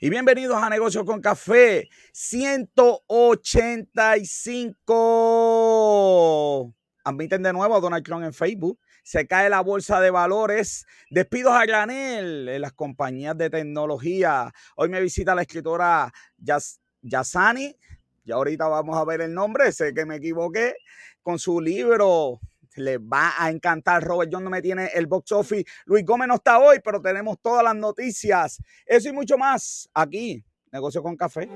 y bienvenidos a Negocios con Café 185. Admiten de nuevo a Donald Trump en Facebook. Se cae la bolsa de valores. Despidos a granel en las compañías de tecnología. Hoy me visita la escritora Yas, Yasani. Y ahorita vamos a ver el nombre. Sé que me equivoqué. Con su libro le va a encantar. Robert John no me tiene el box office. Luis Gómez no está hoy, pero tenemos todas las noticias. Eso y mucho más aquí, Negocio con Café.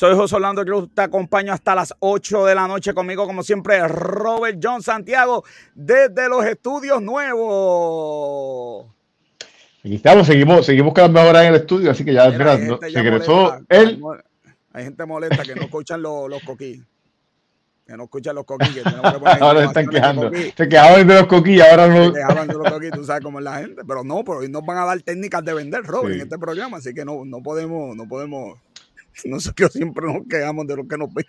Soy José Orlando Cruz, te acompaño hasta las 8 de la noche conmigo, como siempre, Robert John Santiago, desde los estudios nuevos. Aquí estamos, seguimos, seguimos cada vez en el estudio, así que ya, mira, mira se regresó él. Hay gente molesta que no escuchan los, los coquí. Que no escuchan los coquí. Que ahora se están quejando. Se quejaban de los coquí, ahora no. Se quejaban de los coquí, tú sabes cómo es la gente. Pero no, pero hoy nos van a dar técnicas de vender, Robert, en este programa, así que no, no podemos, no podemos nosotros siempre nos quejamos de lo que nos ven.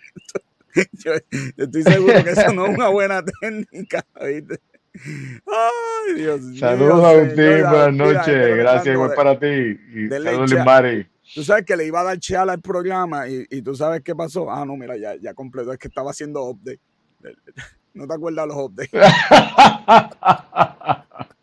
Yo, estoy seguro que eso no es una buena técnica, ¿viste? Ay, Dios Saludos a usted, buenas noches. Gracias, igual para ti. Y saludos, Mari. Tú sabes que le iba a dar cheala al programa y, y, tú sabes qué pasó. Ah, no, mira, ya, ya completo. Es que estaba haciendo update. ¿No te acuerdas los updates?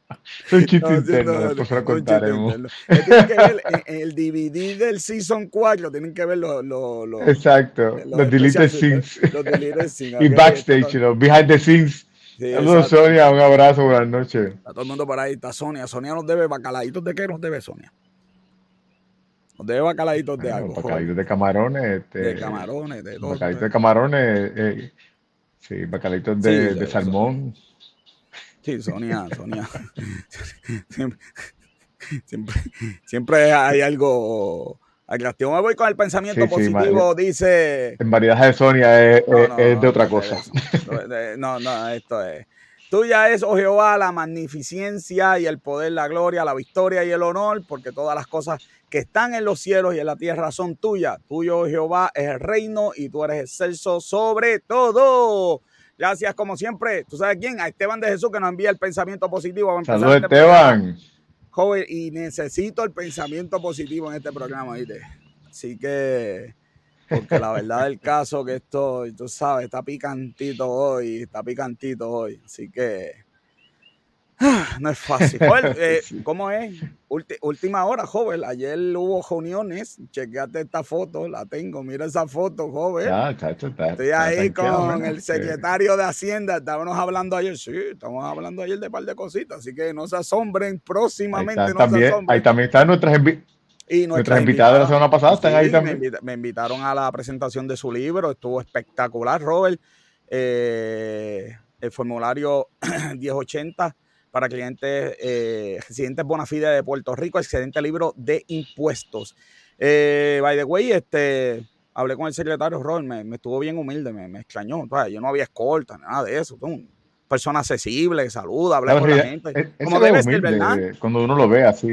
Son chistes internos, después lo contaremos. Tienen que ver el DVD del Season 4, tienen que ver los... Exacto, los, deleted scenes. Los deleted scenes. y backstage, you know, behind the scenes. Saludos, Sonia, un abrazo, buenas noches. A todo el mundo por ahí, está Sonia. Sonia nos debe bacaladitos de qué nos debe Sonia. Nos debe bacaladitos de algo. Bacaladitos de camarones. Este, de camarones, de todo. Bacaladitos de camarones, eh, sí, bacaladitos de, de salmón. Sí, Sonia, Sonia. siempre, siempre, hay algo atractivo. Me voy con el pensamiento positivo, dice. En variedad de Sonia es, de otra cosa. No, no, esto es. Tuya es, oh Jehová, la magnificencia y el poder, la gloria, la victoria y el honor, porque todas las cosas que están en los cielos y en la tierra son tuyas. Tuyo, oh Jehová, es el reino y tú eres excelso sobre todo. Gracias, como siempre. ¿Tú sabes quién? A Esteban de Jesús que nos envía el pensamiento positivo. Saludos, este Esteban. Joven, y necesito el pensamiento positivo en este programa, ¿viste? Así que, porque la verdad del caso que esto, tú sabes, está picantito hoy, está picantito hoy. Así que No es fácil. Eh, ¿Cómo es? Última hora, joven. Ayer hubo reuniones. Chequeate esta foto, la tengo. Mira esa foto, joven. Ya, está, Estoy ahí con el secretario de Hacienda. Estábamos hablando ayer. Sí, estamos hablando ayer de un par de cositas. Así que no se asombren próximamente. Ahí, también, ahí también están nuestras, y nuestras, invitadas de la semana pasada. Están ahí también. Me, invitaron a la presentación de su libro. Estuvo espectacular, Robert. Eh, el formulario 1080 para clientes eh, residentes bona fide de Puerto Rico, excelente libro de impuestos. Eh, by the way, este, hablé con el secretario Robert, me, estuvo bien humilde, me, me extrañó. Yo no había escolta, nada de eso. Una persona accesible, saluda, habla con la gente. como debe ser, ¿verdad? Cuando uno lo ve así.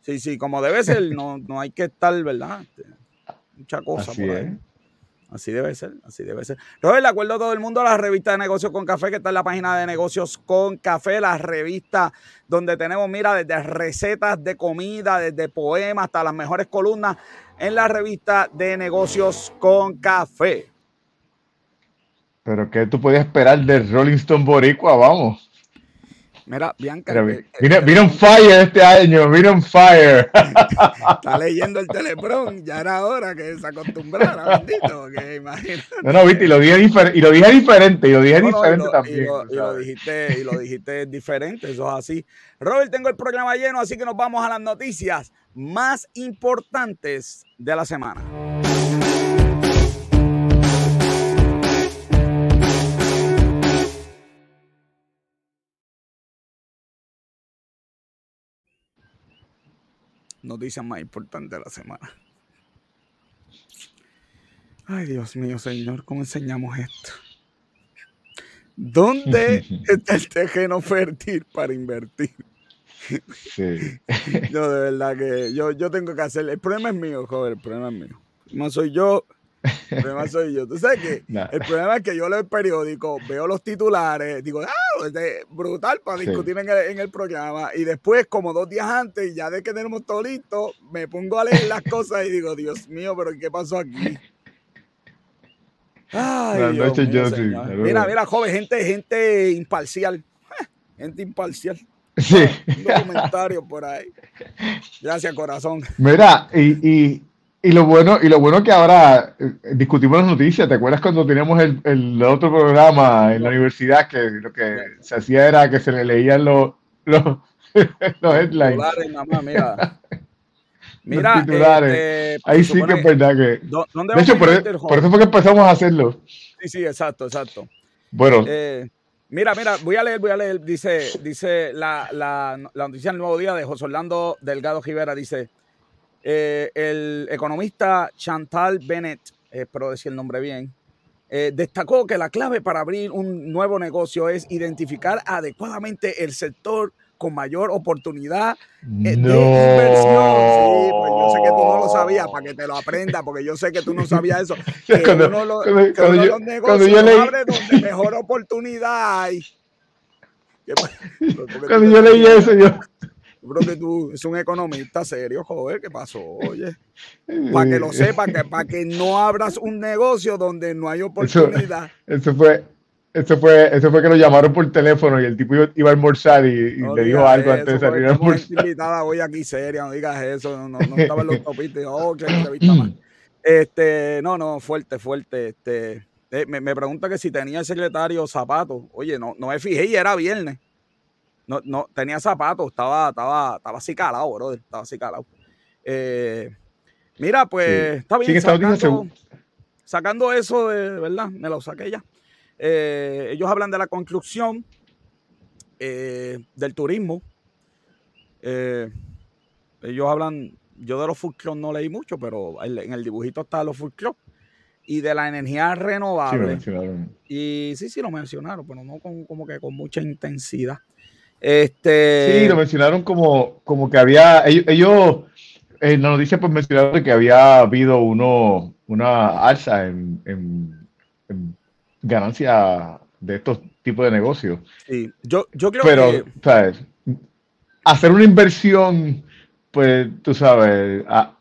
Sí, sí, como debe ser, no, no hay que estar, ¿verdad? Mucha cosa por ahí. Así debe ser, así debe ser. Robert, le acuerdo a todo el mundo a la revista de negocios con café, que está en la página de negocios con café, la revista donde tenemos, mira, desde recetas de comida, desde poemas hasta las mejores columnas en la revista de negocios con café. Pero ¿qué tú podías esperar de Rolling Stone Boricua? Vamos. Mira, Bianca. Mira, un fire este año, mira un fire. Está leyendo el Teleprón, ya era hora que se acostumbrara, bendito, que imagínate. No, no, viste, y lo dije, y lo dije diferente, y lo dije diferente también. Y lo, dijiste, y lo dijiste diferente, eso es así. Robert, tengo el programa lleno, así que nos vamos a las noticias más importantes de la semana. Noticias más importantes de la semana. Ay, Dios mío, Señor, ¿cómo enseñamos esto? ¿Dónde está el terreno fértil para invertir? Sí. Yo de verdad que yo, yo tengo que hacer. El problema es mío, joder, el problema es mío. No soy yo, el problema soy yo. Tú sabes que el problema es que yo leo el periódico, veo los titulares, digo, ah, este, brutal para discutir en, el, en, el, programa. Y después, como dos días antes, ya de que tenemos todo listo, me pongo a leer las cosas y digo, Dios mío, pero ¿qué pasó aquí? Ay, Dios mío, Mira, mira, joven, gente, gente imparcial. Gente imparcial. Sí. Un comentario por ahí. Gracias, corazón. Mira, y, y y lo bueno, y lo bueno que ahora eh, discutimos las noticias. ¿Te acuerdas cuando teníamos el, el, otro programa en la universidad que lo que se hacía era que se le leían los, los, los headlines? Mamá, mira. Mira, titulares. Este, Ahí sí que es verdad que. ¿dónde de hecho, por, e, por, eso fue que empezamos a hacerlo. Sí, sí, exacto, exacto. Bueno. Eh, mira, mira, voy a leer, voy a leer. Dice, dice la, la, la noticia del nuevo día de José Orlando Delgado Rivera. Dice. Eh, el economista Chantal Bennett, espero decir el nombre bien, eh, destacó que la clave para abrir un nuevo negocio es identificar adecuadamente el sector con mayor oportunidad eh, de inversión. Sí, pues yo sé que tú no lo sabías para que te lo aprendas, porque yo sé que tú no sabías eso. Que cuando, uno, lo, cuando, que uno yo, los negocios leí... abre donde mejor oportunidad hay. Cuando yo leí eso, yo, Bro, que tú es un economista serio, joder, ¿qué pasó? Oye, para que lo sepa, que para que no abras un negocio donde no hay oportunidad. Eso, fue, eso fue, eso fue que lo llamaron por teléfono y el tipo iba a almorzar y, le dijo algo antes de salir a almorzar. invitada hoy aquí seria, no digas eso, no, no, no estaba en los topitos, oh, qué entrevista más. Este, no, no, fuerte, fuerte, este. Eh, me, me pregunta que si tenía el secretario zapatos. Oye, no, no me fijé y era viernes. No, no, tenía zapatos, estaba, estaba, estaba así calado, brother, estaba así calado. Eh, mira, pues está bien. sacando, sacando, eso de, verdad, me lo saqué ya. Eh, ellos hablan de la construcción, eh, del turismo. ellos hablan, yo de los food no leí mucho, pero en el dibujito está los food y de la energía renovable. y sí, sí lo mencionaron, pero no como que con mucha intensidad. Este... Sí, lo mencionaron como, como que había, ellos, en la noticia pues mencionaron que había habido uno, una alza en, en, ganancia de estos tipos de negocios. Sí, yo, yo creo Pero, que... ¿sabes? Hacer una inversión, pues, tú sabes, a,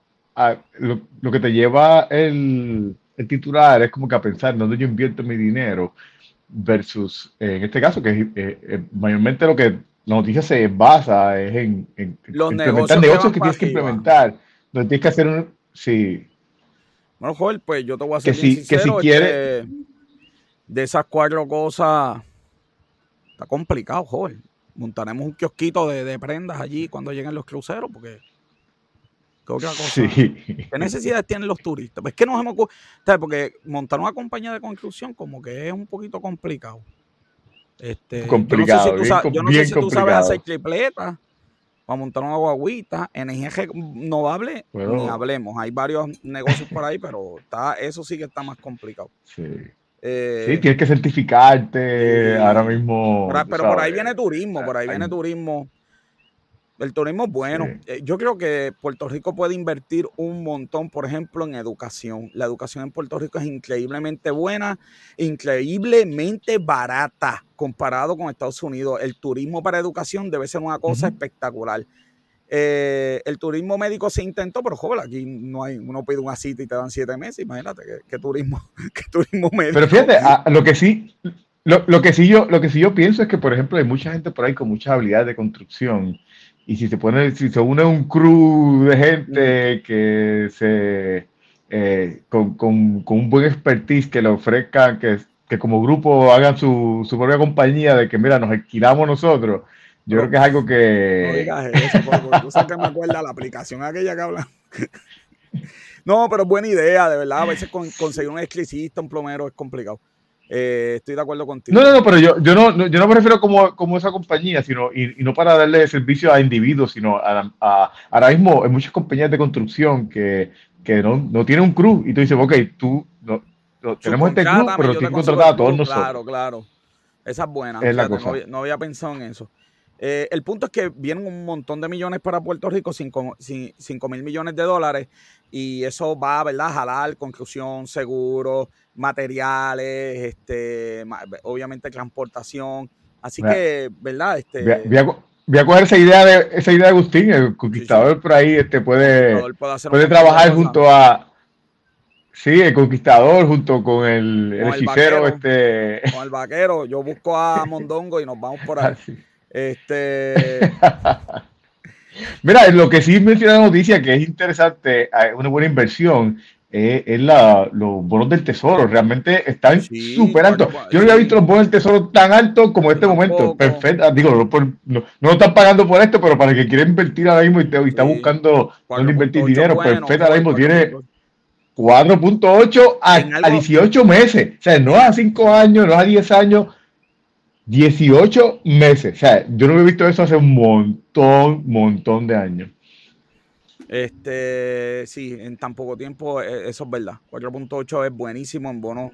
lo, que te lleva el, el, titular es como que a pensar dónde yo invierto mi dinero versus, en este caso, que es eh, eh, mayormente lo que la noticia se basa es en, en Los implementar negocios, que tienes que implementar. Donde tienes que hacer un. Sí. Bueno, Joel, pues yo te voy a hacer que si, que si quiere... Este, de esas cuatro cosas está complicado, Joel. Montaremos un kiosquito de, de, prendas allí cuando lleguen los cruceros, porque ¿qué otra cosa? Sí. ¿Qué necesidades tienen los turistas? Pues que nos hemos porque montar una compañía de construcción como que es un poquito complicado. Este, complicado. Yo no sé si tú, sabes hacer tripletas para montar una guaguita, energía renovable, ni hablemos. Hay varios negocios por ahí, pero está, eso sí que está más complicado. Sí. Eh, sí, tienes que certificarte ahora mismo. Pero, por ahí viene turismo, por ahí viene turismo el turismo es bueno. Eh, yo creo que Puerto Rico puede invertir un montón, por ejemplo, en educación. La educación en Puerto Rico es increíblemente buena, increíblemente barata comparado con Estados Unidos. El turismo para educación debe ser una cosa espectacular. Eh, el turismo médico se intentó, pero joder, aquí no hay, uno pide una cita y te dan siete meses. Imagínate qué, turismo, qué turismo médico. Pero fíjate, lo que sí, lo, que sí yo, lo que sí yo pienso es que, por ejemplo, hay mucha gente por ahí con muchas habilidades de construcción y si se pone, si se une un crew de gente que se eh, con, con, con, un buen expertise que le ofrezcan, que, que como grupo hagan su, su, propia compañía de que mira, nos alquilamos nosotros. Yo creo que es algo que. No digas eso, porque tú sabes que me acuerda la aplicación aquella que habla. no, pero es buena idea, de verdad. A veces conseguir un electricista, un plomero es complicado. Eh, estoy de acuerdo contigo. No, no, no, pero yo, yo, no, yo no me refiero como, como esa compañía, sino, y, no para darle servicio a individuos, sino a, ahora mismo hay muchas compañías de construcción que, que no, no tienen un crew y tú dices, ok, tú, no, tenemos este crew, pero tienes que contratar a todos nosotros. Claro, claro. Esa es buena. No, no, había pensado en eso. Eh, el punto es que vienen un montón de millones para Puerto Rico, 5 mil millones de dólares, y eso va, ¿verdad? A jalar construcción, seguro, materiales, este, obviamente transportación. Así que, ¿verdad? Este, voy, a, coger esa idea de esa idea de Agustín, el conquistador por ahí este, puede, puede, trabajar junto a, Sí, el conquistador junto con el, el hechicero. este... Con el vaquero. Yo busco a Mondongo y nos vamos por ahí. Ah, este. Mira, lo que sí menciona la noticia que es interesante, una buena inversión, eh, es la, los bonos del tesoro. Realmente están súper altos. Yo no había visto los bonos del tesoro tan altos como en este momento. Perfecto. Ah, digo, no, no, están pagando por esto, pero para el que quiere invertir ahora mismo y, está buscando dónde invertir dinero, perfecto, ahora mismo tiene 4.8 a, a 18 meses. O sea, no a 5 años, no a 10 años 18 meses. O sea, yo no he visto eso hace un montón, montón de años. Este, sí, en tan poco tiempo, e, eso es verdad. 4.8 es buenísimo en bono.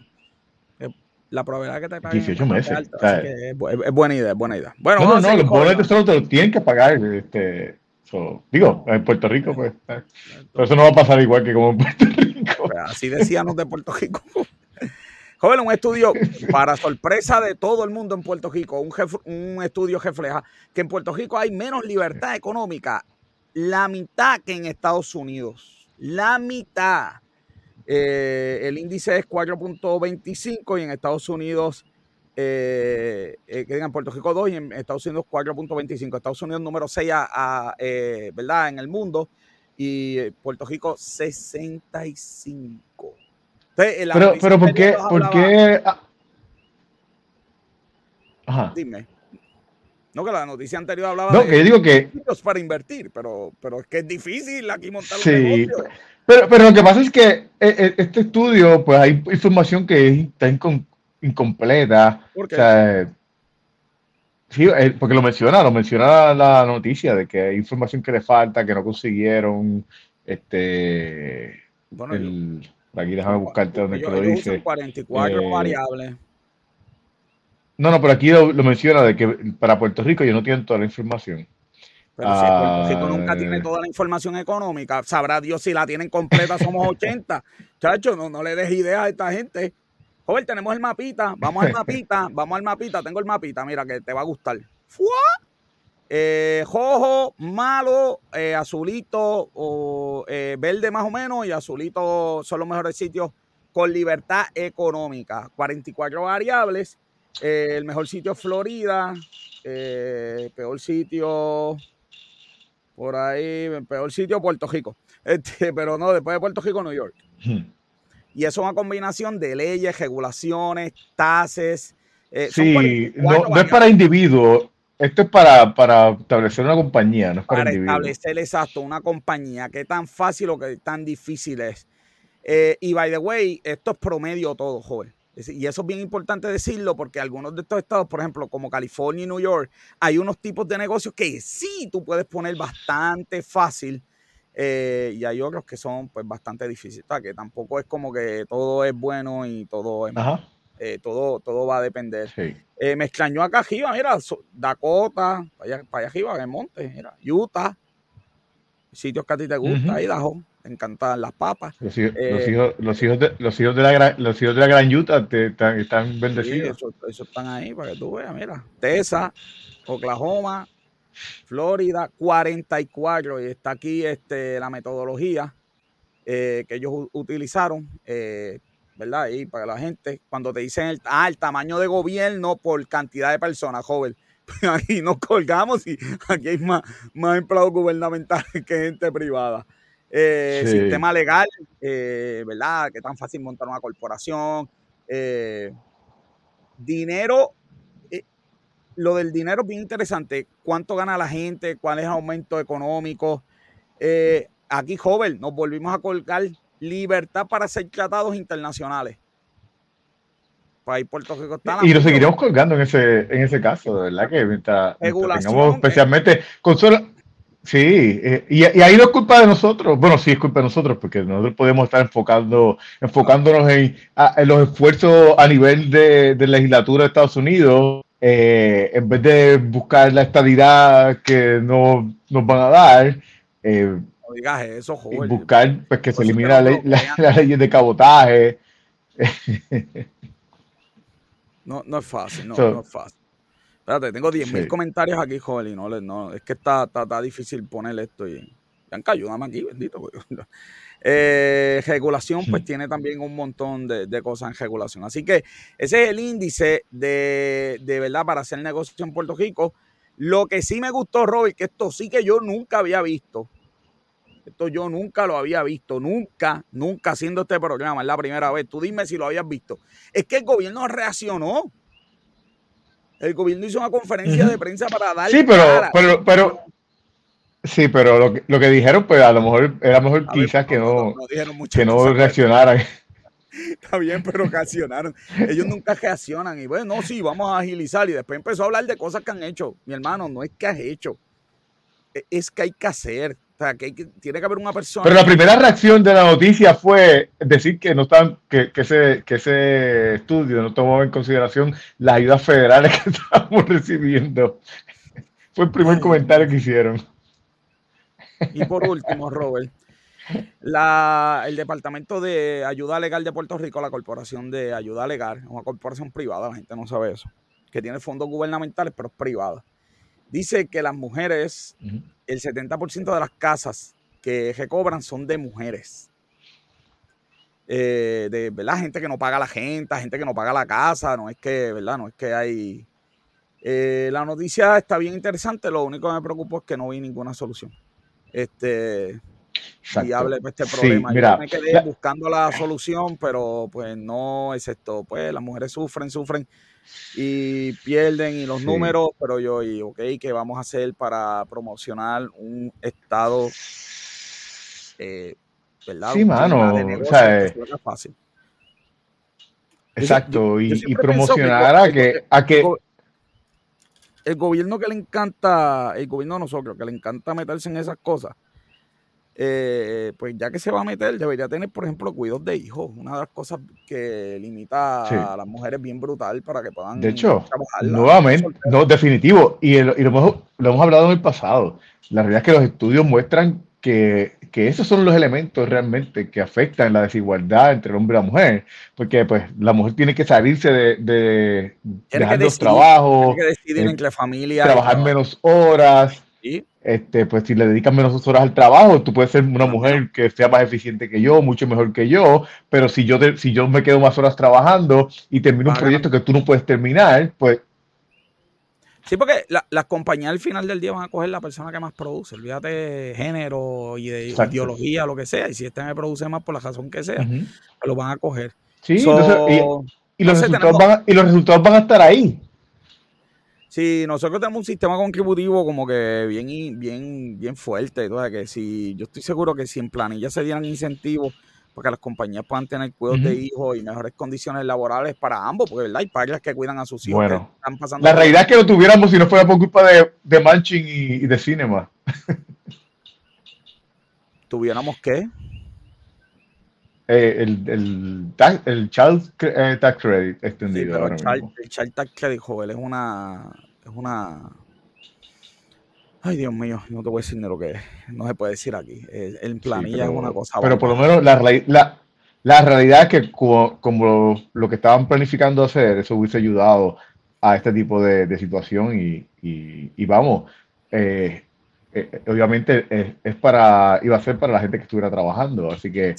La probabilidad que te paguen 18 meses. es, buena idea, es buena idea. Bueno, no, no, los bonos de tesoro te lo tienen que pagar. Este, digo, en Puerto Rico, pues. Eh, pero eso no va a pasar igual que como en Puerto Rico. Pues así decíamos de Puerto Rico. Joven, un estudio, para sorpresa de todo el mundo en Puerto Rico, un, un estudio refleja que en Puerto Rico hay menos libertad económica, la mitad que en Estados Unidos. La mitad. Eh, el índice es 4.25 y en Estados Unidos, eh, eh, en Puerto Rico 2 y en Estados Unidos 4.25. Estados Unidos número 6 a, ¿verdad? en el mundo y Puerto Rico 65 pero, pero ¿por qué? ¿por qué? Ah. Ajá. Dime. No, que la noticia anterior hablaba no, de que digo que para invertir, pero, pero es que es difícil aquí montar un negocio. Pero, pero lo que pasa es que eh, eh, este estudio, pues hay información que está incompleta. ¿Por qué? O sea, sí, eh, porque lo menciona, lo menciona la noticia de que hay información que le falta, que no consiguieron. Este. Bueno, el, Aquí déjame buscarte donde lo dice. 44 eh, variables. No, no, pero aquí lo, menciona de que para Puerto Rico yo no tienen toda la información. Pero si Puerto Rico nunca tiene ah. toda la información económica, sabrá Dios si la tienen completa, somos 80. Chacho, no, no le des idea a esta gente. Joder, tenemos el mapita, vamos al mapita, vamos al mapita, tengo el mapita, mira que te va a gustar. ¡Fua! Eh, rojo, malo, eh, azulito o eh, verde más o menos y azulito son los mejores sitios con libertad económica. 44 variables. El mejor sitio es Florida. peor sitio por ahí. Peor sitio Puerto Rico. Este, pero no, después de Puerto Rico, New York. Hmm. Y eso es una combinación de leyes, regulaciones, tasas. sí, no, es para individuos, esto es para, para establecer una compañía, no es para, para establecer exacto una compañía. Qué tan fácil o qué tan difícil es. Eh, y by the way, esto es promedio todo, joven. Y eso es bien importante decirlo porque algunos de estos estados, por ejemplo, como California y New York, hay unos tipos de negocios que sí tú puedes poner bastante fácil eh, y hay otros que son pues bastante difíciles. Que tampoco es como que todo es bueno y todo es eh, todo, todo va a depender. Eh, me extrañó acá arriba, mira, Dakota, para allá, para allá arriba, en el monte, mira, Utah, sitios que a ti te gusta, Idaho, te encantan las papas. Los hijos, los hijos, de, los hijos de la gran, los hijos de la gran Utah te, están, bendecidos. eso, están ahí para que tú veas, mira, Texas, Oklahoma, Florida, 44, y está aquí este, la metodología eh, que ellos utilizaron. Eh, ¿verdad? Y para la gente, cuando te dicen el, ah, el tamaño de gobierno por cantidad de personas, joven, aquí nos colgamos y aquí hay más, más empleados gubernamentales que gente privada. Eh, sistema legal, eh, ¿verdad? Que tan fácil montar una corporación. Eh, dinero, lo del dinero es bien interesante. ¿Cuánto gana la gente? ¿Cuál es el aumento económico? aquí, joven, nos volvimos a colgar libertad para ser tratados internacionales. País Puerto Rico está Y lo seguiremos colgando en ese, en ese caso, verdad que mientras, tengamos especialmente con solo, Sí, eh, y, ahí no es culpa de nosotros. Bueno, sí es culpa de nosotros, porque nosotros podemos estar enfocando, enfocándonos en, los esfuerzos a nivel de, de legislatura de Estados Unidos, eh, en vez de buscar la estabilidad que no, nos van a dar. Eh, no digas eso, joder. Buscar pues, que se elimine la, ley, la, ley de cabotaje. No, no es fácil, no, no es fácil. Espérate, tengo 10.000 comentarios aquí, joven, y no, no, es que está, está, difícil poner esto y... que ayúdame aquí, bendito. Eh, regulación, pues tiene también un montón de, cosas en regulación. Así que ese es el índice de, de verdad para hacer negocio en Puerto Rico. Lo que sí me gustó, Robert, que esto sí que yo nunca había visto. Esto yo nunca lo había visto, nunca, nunca haciendo este programa, es la primera vez. Tú dime si lo habías visto. Es que el gobierno reaccionó el gobierno hizo una conferencia de prensa para dar. Sí, pero, pero, pero, sí, pero lo que, lo que dijeron, pues a lo mejor era mejor quizás que no, que no reaccionaran. Está bien, pero reaccionaron. Ellos nunca reaccionan. Y bueno, sí, vamos a agilizar. Y después empezó a hablar de cosas que han hecho. Mi hermano, no es que has hecho. E, es que hay que hacer que, tiene que haber una persona. Pero la primera reacción de la noticia fue decir que no están, que, ese, que ese estudio no tomó en consideración las ayudas federales que estábamos recibiendo. Fue el primer comentario que hicieron. Y por último, Robert, la, el Departamento de Ayuda Legal de Puerto Rico, la Corporación de Ayuda Legal, una corporación privada, la gente no sabe eso, que tiene fondos gubernamentales, pero es privada. Dice que las mujeres el 70% de las casas que recobran son de mujeres. Eh, de verdad, gente que no paga la gente, gente que no paga la casa, no es que, ¿verdad? No es que hay. Eh, la noticia está bien interesante, lo único que me preocupa es que no vi ninguna solución. Este, y hable de este problema. Yo me quedé buscando la solución, pero pues no es esto. Pues las mujeres sufren, sufren y pierden y los números, pero yo, y ok, ¿qué vamos a hacer para promocionar un estado, eh, ¿verdad? Sí, mano, o sea, eh, fácil. Exacto, y, promocionar a que, a que el gobierno que le encanta, el gobierno de nosotros, que le encanta meterse en esas cosas, eh, pues ya que se va a meter, debería tener, por ejemplo, cuidados de hijos. Una de las cosas que limita a las mujeres bien brutal para que puedan. De hecho, nuevamente, no, definitivo. Y, lo, hemos, lo, hemos, hablado en el pasado. La realidad es que los estudios muestran que, que, esos son los elementos realmente que afectan la desigualdad entre el hombre y la mujer. Porque, pues, la mujer tiene que salirse de, de dejar los trabajos. Tiene que decidir eh, entre familia. Trabajar menos horas este, pues si le dedicas menos horas al trabajo, tú puedes ser una mujer que sea más eficiente que yo, mucho mejor que yo, pero si yo, si yo me quedo más horas trabajando y termino un proyecto que tú no puedes terminar, pues... Sí, porque las compañías al final del día van a coger la persona que más produce, olvídate de género y de ideología, lo que sea, y si este me produce más por la razón que sea, pues lo van a coger. Sí, y, los resultados van y los resultados van a estar ahí. Sí, nosotros tenemos un sistema contributivo como que bien, bien, bien fuerte. que si yo estoy seguro que si en planilla se dieran incentivos para que las compañías puedan tener cuidados de hijos y mejores condiciones laborales para ambos, porque ¿verdad? hay padres que cuidan a sus hijos. Bueno, están pasando la realidad es que lo tuviéramos si no fuera por culpa de, de Manchin y, de Cinema. ¿Tuviéramos qué? Eh, el, el, el Child Tax Credit extendido. el, child, Tax Credit, joven, es una, es una. Ay, Dios mío, no te voy a decir ni lo que es. No se puede decir aquí. El, planilla es una cosa. Pero por lo menos la, la, la realidad es que como, lo, que estaban planificando hacer, eso hubiese ayudado a este tipo de, situación y, y, vamos, eh, eh, eh, obviamente es, para, iba a ser para la gente que estuviera trabajando, así que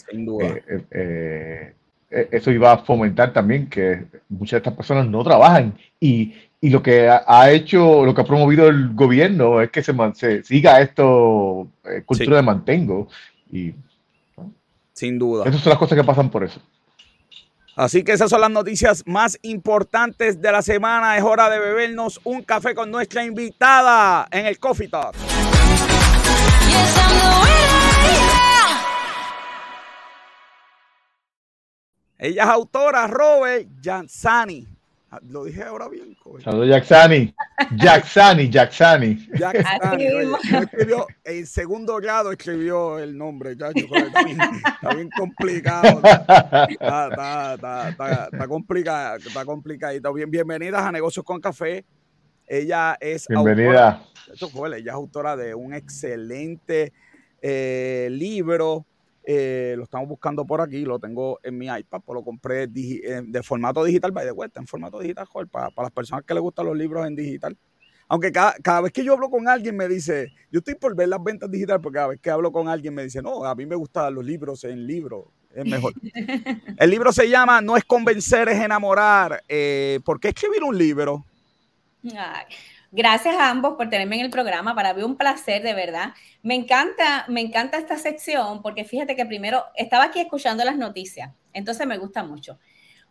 eh, eso iba a fomentar también que muchas de estas personas no trabajan y, lo que ha, hecho, lo que ha promovido el gobierno es que se, se siga esto, cultura de mantengo y sin duda. Esas son las cosas que pasan por eso. Así que esas son las noticias más importantes de la semana. Es hora de bebernos un café con nuestra invitada en el Coffee Talk. Ella es autora, Robert Jansani. Ah, lo dije ahora bien. Saludos, Jacksani. Jacksani, Jacksani. Jacksani. escribió, en segundo grado escribió el nombre, ya, está, bien, complicado. Está, está, está, complicado, está complicadito. Bien, bienvenidas a Negocios con Café. Ella es Bienvenida. autora, ella es autora de un excelente eh, libro eh, lo estamos buscando por aquí, lo tengo en mi iPad, pues lo compré eh, de formato digital, by de vuelta, en formato digital, joder, para, las personas que les gustan los libros en digital. Aunque cada, cada, vez que yo hablo con alguien me dice, yo estoy por ver las ventas digitales, porque cada vez que hablo con alguien me dice, no, a mí me gustan los libros en libro, es mejor. El libro se llama No es convencer, es enamorar. Eh, ¿Por qué escribir un libro? Ay, Gracias a ambos por tenerme en el programa. Para mí un placer, de verdad. Me encanta, me encanta esta sección porque fíjate que primero estaba aquí escuchando las noticias, entonces me gusta mucho.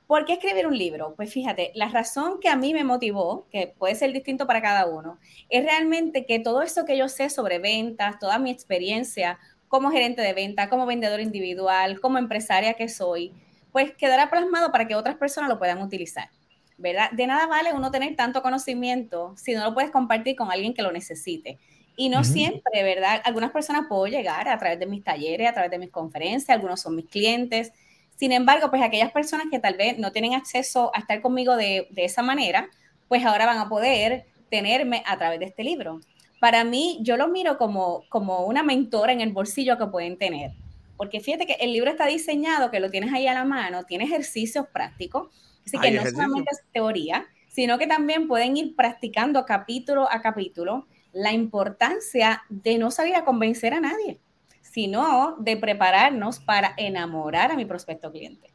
¿Por qué escribir un libro? Pues fíjate, la razón que a mí me motivó, que puede ser distinto para cada uno, es realmente que todo eso que yo sé sobre ventas, toda mi experiencia como gerente de venta, como vendedor individual, como empresaria que soy, pues quedará plasmado para que otras personas lo puedan utilizar. ¿Verdad? De nada vale uno tener tanto conocimiento si no lo puedes compartir con alguien que lo necesite. Y no siempre, ¿verdad? Algunas personas puedo llegar a través de mis talleres, a través de mis conferencias, algunos son mis clientes. Sin embargo, pues aquellas personas que tal vez no tienen acceso a estar conmigo de, de esa manera, pues ahora van a poder tenerme a través de este libro. Para mí, yo lo miro como, como una mentora en el bolsillo que pueden tener. Porque fíjate que el libro está diseñado, que lo tienes ahí a la mano, tiene ejercicios prácticos Así que no solamente es teoría, sino que también pueden ir practicando capítulo a capítulo la importancia de no salir a convencer a nadie, sino de prepararnos para enamorar a mi prospecto cliente.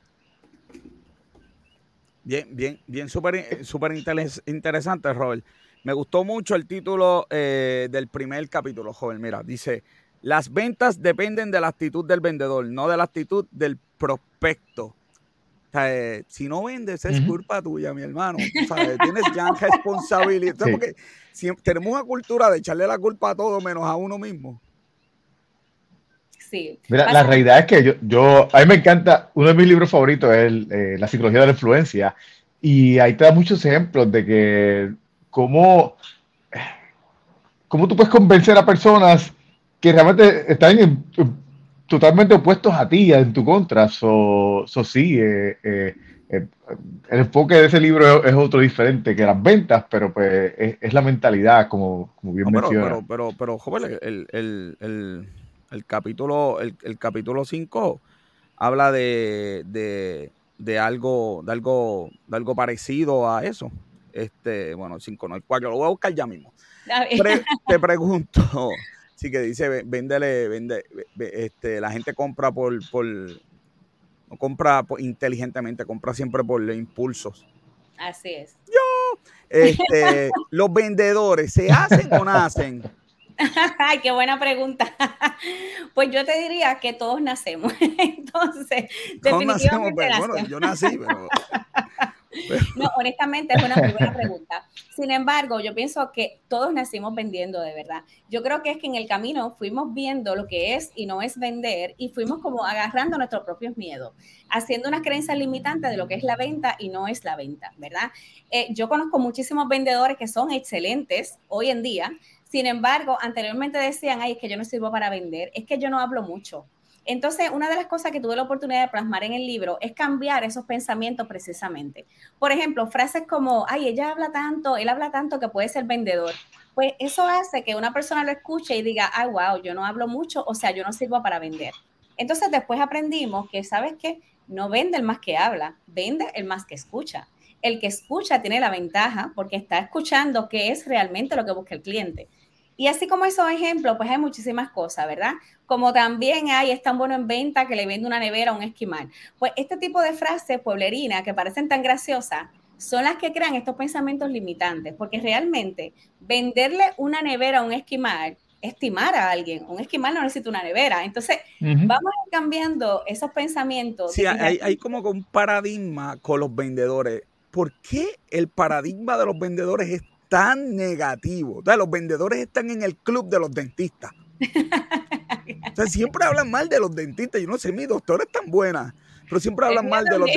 Bien, bien, bien, súper super interesante, Robert. Me gustó mucho el título eh, del primer capítulo, joven. Mira, dice, las ventas dependen de la actitud del vendedor, no de la actitud del prospecto. Eh, si no vendes es culpa tuya, mi hermano. tienes ya responsabilidad. Porque tenemos una cultura de echarle la culpa a todo menos a uno mismo. Sí. Mira, la realidad es que yo, yo, a mí me encanta, uno de mis libros favoritos es eh, La psicología de la influencia. Y ahí te da muchos ejemplos de que cómo, cómo tú puedes convencer a personas que realmente están en, totalmente opuestos a ti, en tu contra. So, sí, eh, eh, eh, el enfoque de ese libro es, otro diferente que las ventas, pero pues es, la mentalidad, como, como bien no, pero, Pero, pero, joven, el, capítulo el, capítulo 5 habla de, de, algo, de algo, de algo parecido a eso. Este, bueno, 5 no, el 4, lo voy a buscar ya mismo. te pregunto, Sí, que dice, véndele, vende, este, la gente compra por, por no compra inteligentemente, compra siempre por impulsos. Así es. Yo, este, los vendedores, ¿se hacen o nacen? Ay, qué buena pregunta. Pues yo te diría que todos nacemos. Entonces, todos definitivamente nacemos, bueno, yo nací, pero no, honestamente es una muy buena pregunta. Sin embargo, yo pienso que todos nacimos vendiendo de verdad. Yo creo que es que en el camino fuimos viendo lo que es y no es vender y fuimos como agarrando nuestros propios miedos, haciendo unas creencias limitantes de lo que es la venta y no es la venta, ¿verdad? Eh, yo conozco muchísimos vendedores que son excelentes hoy en día. Sin embargo, anteriormente decían, ay, es que yo no sirvo para vender, es que yo no hablo mucho entonces, una de las cosas que tuve la oportunidad de plasmar en el libro es cambiar esos pensamientos precisamente. Por ejemplo, frases como, ay, ella habla tanto, él habla tanto que puede ser vendedor. Pues eso hace que una persona lo escuche y diga, ay, wow, yo no hablo mucho, o sea, yo no sirvo para vender. Entonces, después aprendimos que, ¿sabes qué? No vende el más que habla, vende el más que escucha. El que escucha tiene la ventaja porque está escuchando qué es realmente lo que busca el cliente. Y así como esos ejemplos, pues hay muchísimas cosas, ¿verdad? Como también hay, es tan bueno en venta que le vende una nevera a un esquimal. Pues este tipo de frases pueblerinas que parecen tan graciosas son las que crean estos pensamientos limitantes, porque realmente venderle una nevera a un esquimal estimar a alguien. Un esquimal no necesita una nevera. Entonces, vamos a ir cambiando esos pensamientos. Sí, hay, hay, como un paradigma con los vendedores. ¿Por qué el paradigma de los vendedores es tan negativo. O los vendedores están en el club de los dentistas. O sea, siempre hablan mal de los dentistas. Yo no sé, mi doctor es tan buena, pero siempre hablan mal de los.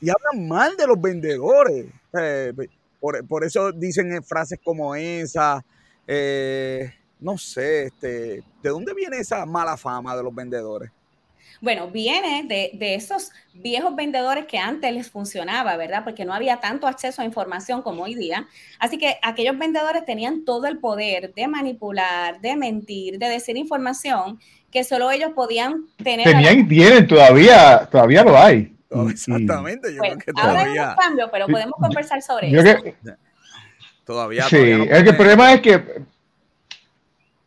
Y hablan mal de los vendedores. Eh, por, eso dicen frases como esa. Eh, no sé, este, ¿de dónde viene esa mala fama de los vendedores? Bueno, viene de, esos viejos vendedores que antes les funcionaba, ¿verdad? Porque no había tanto acceso a información como hoy día. Así que aquellos vendedores tenían todo el poder de manipular, de mentir, de decir información que solo ellos podían tener. Tenían y tienen, todavía, todavía lo hay. exactamente, yo creo que todavía. Ahora hay un cambio, pero podemos conversar sobre eso. todavía. Sí, el problema es que,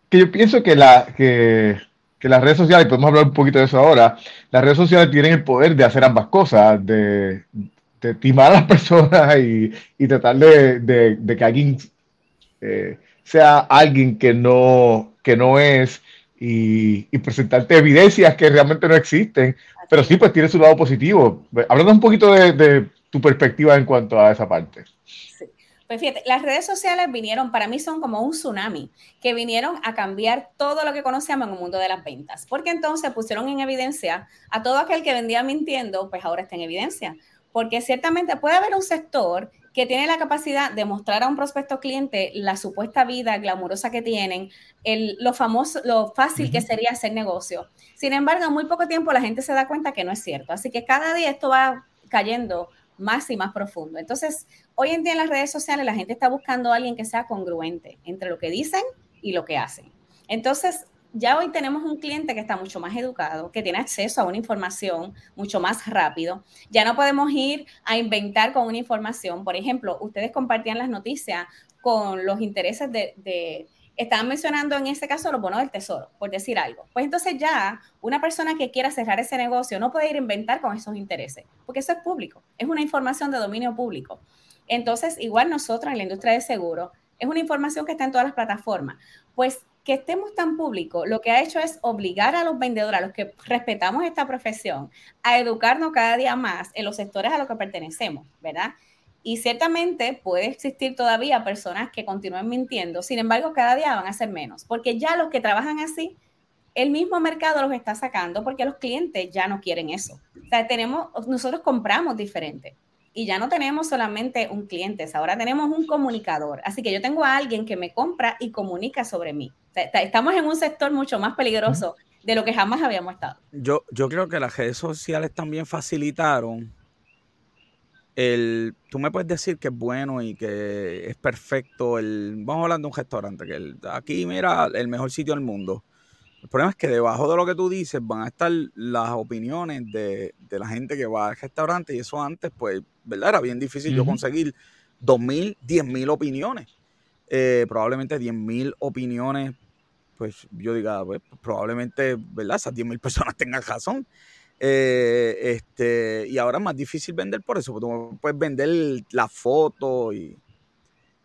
que yo pienso que la que que las redes sociales, podemos hablar un poquito de eso ahora, las redes sociales tienen el poder de hacer ambas cosas, de, timar a las personas y, tratar de, que alguien eh, sea alguien que no, que no es y, presentarte evidencias que realmente no existen, pero sí, pues tiene su lado positivo. Hablando un poquito de tu perspectiva en cuanto a esa parte. Pues fíjate, las redes sociales vinieron, para mí son como un tsunami, que vinieron a cambiar todo lo que conocíamos en el mundo de las ventas, porque entonces pusieron en evidencia a todo aquel que vendía mintiendo, pues ahora está en evidencia, porque ciertamente puede haber un sector que tiene la capacidad de mostrar a un prospecto cliente la supuesta vida glamurosa que tienen, el, lo famoso, lo fácil que sería hacer negocio. Sin embargo, en muy poco tiempo la gente se da cuenta que no es cierto. Así que cada día esto va cayendo más y más profundo. Entonces, hoy en día en las redes sociales la gente está buscando a alguien que sea congruente entre lo que dicen y lo que hacen. Entonces, ya hoy tenemos un cliente que está mucho más educado, que tiene acceso a una información mucho más rápido. Ya no podemos ir a inventar con una información. Por ejemplo, ustedes compartían las noticias con los intereses de estaban mencionando en ese caso los bonos del tesoro, por decir algo. Pues entonces ya una persona que quiera cerrar ese negocio no puede ir a inventar con esos intereses, porque eso es público, es una información de dominio público. Entonces, igual nosotros en la industria de seguro, es una información que está en todas las plataformas. Pues que estemos tan públicos, lo que ha hecho es obligar a los vendedores, a los que respetamos esta profesión, a educarnos cada día más en los sectores a los que pertenecemos, ¿verdad? Y ciertamente puede existir todavía personas que continúen mintiendo, sin embargo, cada día van a ser menos, porque ya los que trabajan así, el mismo mercado los está sacando porque los clientes ya no quieren eso. O sea, tenemos, nosotros compramos diferente y ya no tenemos solamente un cliente, ahora tenemos un comunicador. Así que yo tengo a alguien que me compra y comunica sobre mí. estamos en un sector mucho más peligroso de lo que jamás habíamos estado. Yo, yo creo que las redes sociales también facilitaron el, tú me puedes decir que es bueno y que es perfecto. El, vamos hablando de un restaurante, que el, aquí mira el mejor sitio del mundo. El problema es que debajo de lo que tú dices van a estar las opiniones de, la gente que va al restaurante y eso antes, pues, ¿verdad? Era bien difícil yo conseguir dos mil, diez mil opiniones. Eh, probablemente diez mil opiniones, pues yo diga, pues, probablemente, ¿verdad? Esas diez mil personas tengan razón. Eh, este, y ahora es más difícil vender por eso, porque tú puedes vender la foto y,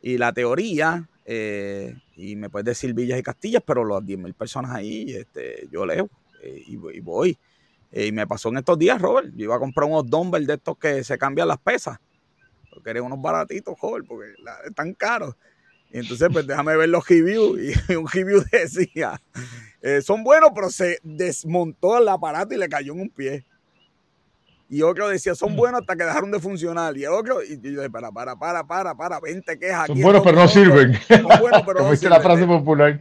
la teoría, eh, y me puedes decir villas y castillas, pero los 10.000 personas ahí, este, yo leo eh, y, voy. y me pasó en estos días, Robert, yo iba a comprar unos dumbbells de estos que se cambian las pesas, porque eran unos baratitos, Robert, porque están caros. Y entonces, pues déjame ver los reviews. Y un review decía, eh, son buenos, pero se desmontó el aparato y le cayó en un pie. Y otro decía, son mm. buenos hasta que dejaron de funcionar. Y otro, y yo dije, para, para, para, para, para, 20 quejas. Son buenos, pero no sirven. Son buenos, pero no sirven. la frase popular.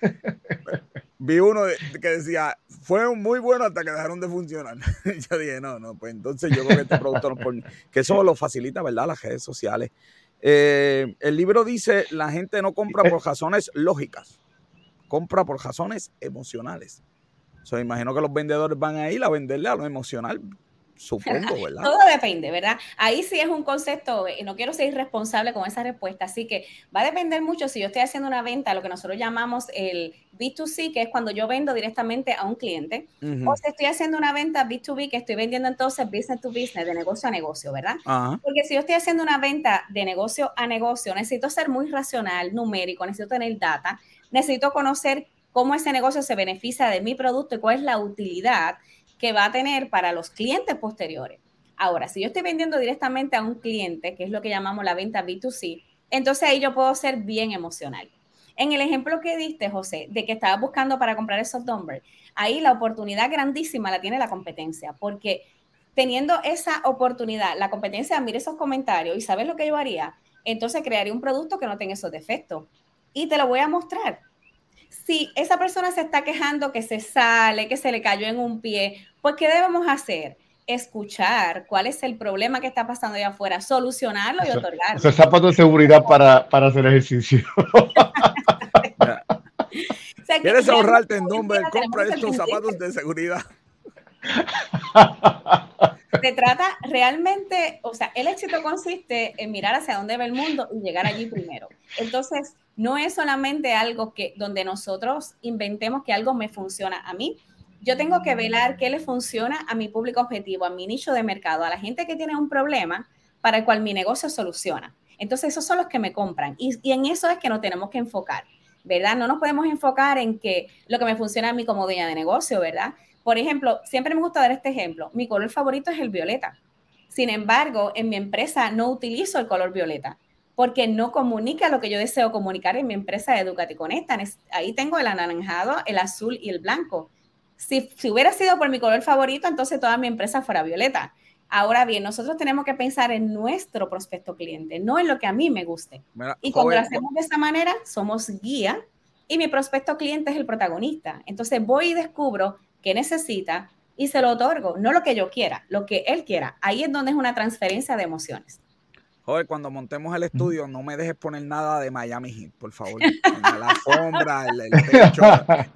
Vi uno que decía, fue muy bueno hasta que dejaron de funcionar. Y yo dije, no, no, pues entonces yo creo que este producto no por Que eso lo facilita, ¿verdad? Las redes sociales. Eh, el libro dice, la gente no compra por razones lógicas, compra por razones emocionales. So, imagino que los vendedores van a ir a venderle a lo emocional Supongo, ¿verdad? Todo depende, ¿verdad? Ahí sí es un concepto, y no quiero ser irresponsable con esa respuesta, así que va a depender mucho si yo estoy haciendo una venta, lo que nosotros llamamos el B2C, que es cuando yo vendo directamente a un cliente, o si estoy haciendo una venta B2B, que estoy vendiendo entonces business to business, de negocio a negocio, ¿verdad? Porque si yo estoy haciendo una venta de negocio a negocio, necesito ser muy racional, numérico, necesito tener data, necesito conocer cómo ese negocio se beneficia de mi producto y cuál es la utilidad que va a tener para los clientes posteriores. Ahora, si yo estoy vendiendo directamente a un cliente, que es lo que llamamos la venta B2C, entonces ahí yo puedo ser bien emocional. En el ejemplo que diste, José, de que estaba buscando para comprar esos numbers, ahí la oportunidad grandísima la tiene la competencia, porque teniendo esa oportunidad, la competencia, mire esos comentarios y sabes lo que yo haría, entonces crearía un producto que no tenga esos defectos. Y te lo voy a mostrar. Si esa persona se está quejando que se sale, que se le cayó en un pie, pues ¿qué debemos hacer? Escuchar cuál es el problema que está pasando allá afuera, solucionarlo y otorgarlo. Esos zapatos de seguridad para, para hacer ejercicio. ¿Quieres ahorrarte en nombre? Compra estos zapatos de seguridad. Se trata realmente, o sea, el éxito consiste en mirar hacia dónde va el mundo y llegar allí primero. Entonces, no es solamente algo que donde nosotros inventemos que algo me funciona a mí. Yo tengo que velar qué le funciona a mi público objetivo, a mi nicho de mercado, a la gente que tiene un problema para el cual mi negocio soluciona. Entonces, esos son los que me compran y, en eso es que nos tenemos que enfocar. ¿verdad? No nos podemos enfocar en que lo que me funciona a mí como dueña de negocio, ¿verdad? Por ejemplo, siempre me gusta dar este ejemplo. Mi color favorito es el violeta. Sin embargo, en mi empresa no utilizo el color violeta porque no comunica lo que yo deseo comunicar en mi empresa de Educati Conecta. Ahí tengo el anaranjado, el azul y el blanco. Si, si hubiera sido por mi color favorito, entonces toda mi empresa fuera violeta. Ahora bien, nosotros tenemos que pensar en nuestro prospecto cliente, no en lo que a mí me guste. y cuando lo hacemos de esa manera, somos guía y mi prospecto cliente es el protagonista. Entonces voy y descubro qué necesita y se lo otorgo, no lo que yo quiera, lo que él quiera. Ahí es donde es una transferencia de emociones. Joder, cuando montemos el estudio, no me dejes poner nada de Miami Heat, por favor. la alfombra, el, techo,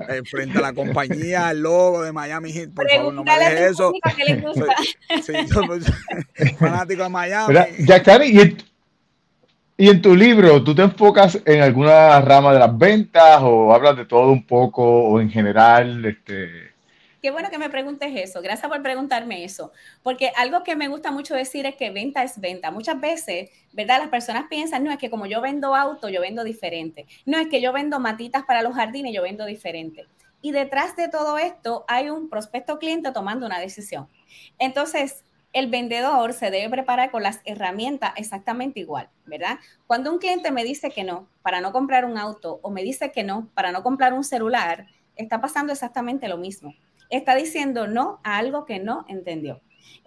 eh, frente a la compañía, el logo de Miami Heat, por favor, no me dejes eso. sí, fanático de Miami. Ya, y, y en tu libro, ¿tú te enfocas en alguna rama de las ventas o hablas de todo un poco o en general? Este, Qué bueno que me preguntes eso. Gracias por preguntarme eso. Porque algo que me gusta mucho decir es que venta es venta. Muchas veces, ¿verdad? Las personas piensan, no, es que como yo vendo auto, yo vendo diferente. No, es que yo vendo matitas para los jardines, yo vendo diferente. Y detrás de todo esto hay un prospecto cliente tomando una decisión. Entonces, el vendedor se debe preparar con las herramientas exactamente igual, ¿verdad? Cuando un cliente me dice que no para no comprar un auto o me dice que no para no comprar un celular, está pasando exactamente lo mismo está diciendo no a algo que no entendió.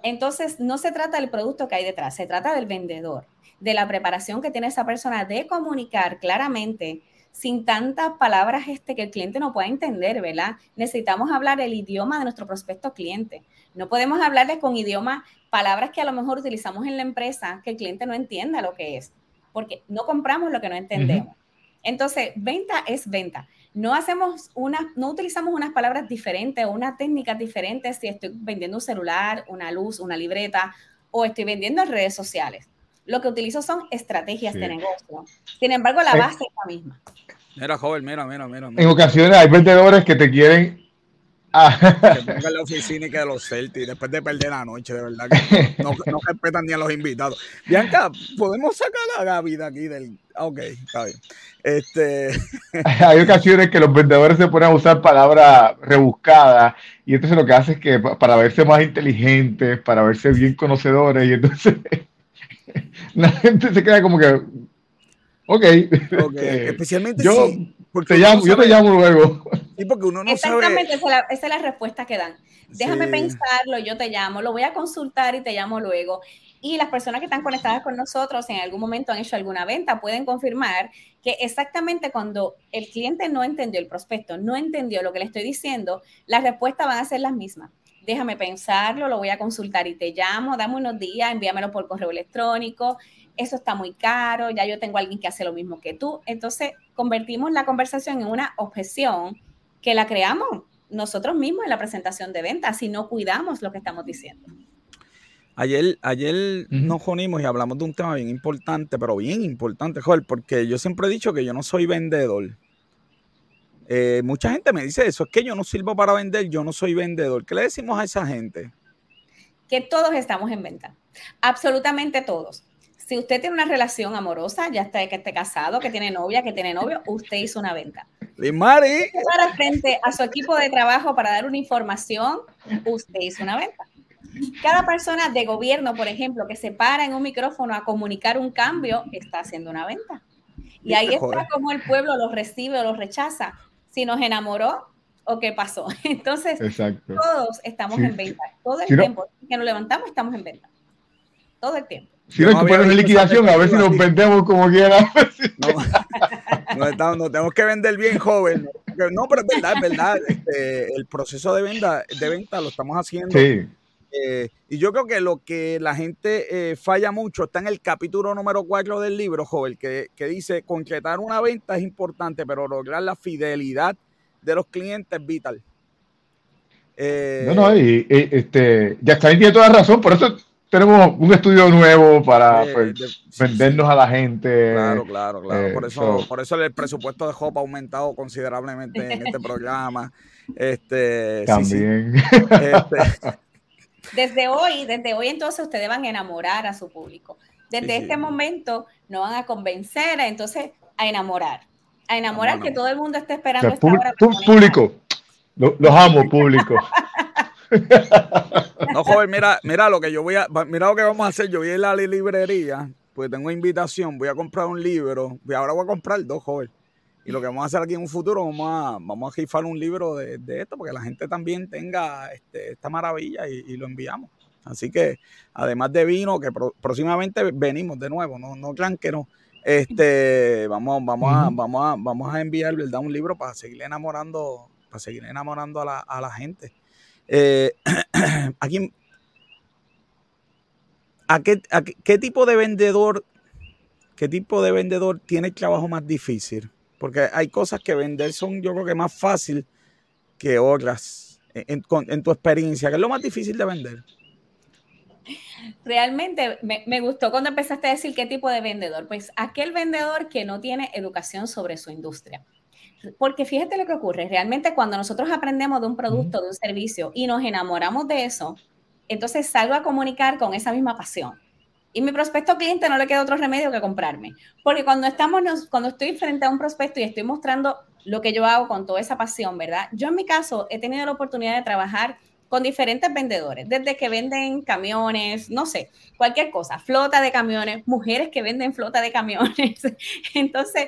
Entonces, no se trata del producto que hay detrás, se trata del vendedor, de la preparación que tiene esa persona de comunicar claramente sin tantas palabras este, que el cliente no pueda entender, ¿verdad? Necesitamos hablar el idioma de nuestro prospecto cliente. No podemos hablarles con idioma, palabras que a lo mejor utilizamos en la empresa que el cliente no entienda lo que es, porque no compramos lo que no entendemos. Entonces, venta es venta no hacemos una, no utilizamos unas palabras diferentes o una técnica diferente si estoy vendiendo un celular, una luz, una libreta o estoy vendiendo en redes sociales. Lo que utilizo son estrategias de negocio. Sin embargo, la base es la misma. Mira, joven, mira, mira, mira. En ocasiones hay vendedores que te quieren que pongan la oficina y que los Celtics después de perder la noche, de verdad que no, no, respetan ni a los invitados. Bianca, podemos sacar a Gaby de aquí del. Ok, está bien. Este... Hay ocasiones que los vendedores se ponen a usar palabras rebuscadas y entonces lo que hace es que para verse más inteligentes, para verse bien conocedores, y entonces la gente se queda como que. Ok. okay. Especialmente yo, si te llamo, yo te llamo luego. Sí, porque uno no Exactamente, esa, es la, respuesta que dan. Déjame pensarlo, yo te llamo, lo voy a consultar y te llamo luego. Y las personas que están conectadas con nosotros en algún momento han hecho alguna venta pueden confirmar que exactamente cuando el cliente no entendió el prospecto, no entendió lo que le estoy diciendo, las respuestas van a ser las mismas. Déjame pensarlo, lo voy a consultar y te llamo, dame unos días, envíamelo por correo electrónico, eso está muy caro, ya yo tengo a alguien que hace lo mismo que tú. Entonces, convertimos la conversación en una objeción que la creamos nosotros mismos en la presentación de ventas si no cuidamos lo que estamos diciendo. Ayer, ayer nos unimos y hablamos de un tema bien importante, pero bien importante, Joel, porque yo siempre he dicho que yo no soy vendedor. Eh, mucha gente me dice eso, es que yo no sirvo para vender, yo no soy vendedor. ¿Qué le decimos a esa gente? Que todos estamos en venta, absolutamente todos. Si usted tiene una relación amorosa, ya está que esté casado, que tiene novia, que tiene novio, usted hizo una venta. Limari. Para frente a su equipo de trabajo para dar una información, usted hizo una venta. Cada persona de gobierno, por ejemplo, que se para en un micrófono a comunicar un cambio, está haciendo una venta. Y ahí está como el pueblo lo recibe o lo rechaza. Si nos enamoró, o qué pasó. Entonces, todos estamos en venta. Todo el tiempo que nos levantamos estamos en venta. Todo el tiempo. Si no, hay que poner liquidación, a ver si nos vendemos como quiera. No, no, tenemos que vender bien, joven. No, pero es verdad, es verdad. Este, el proceso de venta, de venta lo estamos haciendo. Sí. Eh, y yo creo que lo que la gente eh, falla mucho está en el capítulo número 4 del libro, joven, que, que dice, concretar una venta es importante, pero lograr la fidelidad de los clientes es vital. Eh, no, no, y, este, ya está, tiene toda razón, por eso tenemos un estudio nuevo para pues, vendernos a la gente. Claro, claro, claro. por, eso, por eso el presupuesto de Hop ha aumentado considerablemente en este programa. Este, También. Este, desde hoy, desde hoy entonces ustedes van a enamorar a su público. Desde este momento no van a convencer, entonces a enamorar. A enamorar que todo el mundo esté esperando esta hora Público, los amo, público. no, joven, mira, mira lo que yo voy a, mira lo que vamos a hacer. Yo voy a ir a la librería, pues tengo invitación, voy a comprar un libro, y ahora voy a comprar dos, joven. Y lo que vamos a hacer aquí en un futuro, vamos a, vamos a un libro de, esto, porque la gente también tenga este, esta maravilla y, lo enviamos. Así que, además de vino, que próximamente venimos de nuevo, no, no crean que no. Este, vamos, vamos, a, vamos, a, vamos a enviar ¿verdad? un libro para seguir enamorando, para seguir enamorando a la, a la gente. Eh, aquí, ¿a qué, a qué tipo de vendedor, qué tipo de vendedor tiene el trabajo más difícil? Porque hay cosas que vender son, yo creo que más fácil que otras en, tu experiencia. ¿Qué es lo más difícil de vender? Realmente me, me, gustó cuando empezaste a decir qué tipo de vendedor. Pues aquel vendedor que no tiene educación sobre su industria. Porque fíjate lo que ocurre. Realmente cuando nosotros aprendemos de un producto, de un servicio y nos enamoramos de eso, entonces salgo a comunicar con esa misma pasión. Y mi prospecto cliente no le queda otro remedio que comprarme. Porque cuando, estamos, cuando estoy frente a un prospecto y estoy mostrando lo que yo hago con toda esa pasión, ¿verdad? Yo en mi caso he tenido la oportunidad de trabajar con diferentes vendedores, desde que venden camiones, no sé, cualquier cosa, flota de camiones, mujeres que venden flota de camiones. Entonces,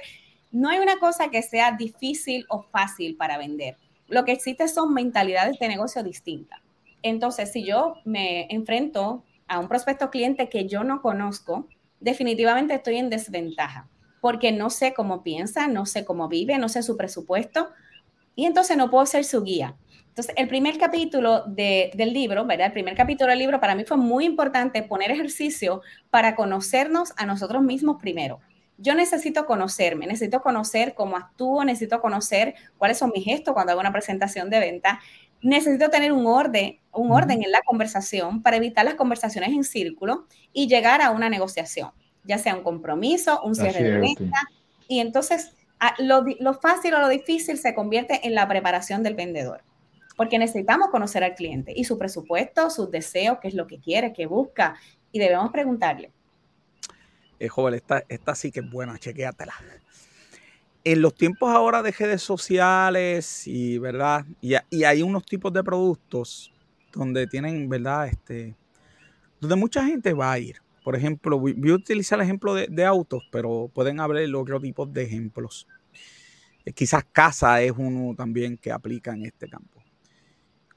no hay una cosa que sea difícil o fácil para vender. Lo que existe son mentalidades de negocio distintas. Entonces, si yo me enfrento a un prospecto cliente que yo no conozco, definitivamente estoy en desventaja, porque no sé cómo piensa, no sé cómo vive, no sé su presupuesto, y entonces no puedo ser su guía. Entonces, el primer capítulo del libro. El primer capítulo del libro para mí fue muy importante poner ejercicio para conocernos a nosotros mismos primero. Yo necesito conocerme, necesito conocer cómo actúo, necesito conocer cuáles son mis gestos cuando hago una presentación de venta, necesito tener un orden, un orden en la conversación para evitar las conversaciones en círculo y llegar a una negociación, ya sea un compromiso, un cierre de venta. Y entonces lo, lo, fácil o lo difícil se convierte en la preparación del vendedor, porque necesitamos conocer al cliente y su presupuesto, sus deseos, qué es lo que quiere, qué busca, y debemos preguntarle. Eh, esta, esta sí que es buena, chequéatela. En los tiempos ahora de redes sociales y verdad y, hay unos tipos de productos donde tienen verdad este donde mucha gente va a ir. Por ejemplo voy, a utilizar el ejemplo de, autos pero pueden haber otro tipo de ejemplos. Eh, quizás casa es uno también que aplica en este campo.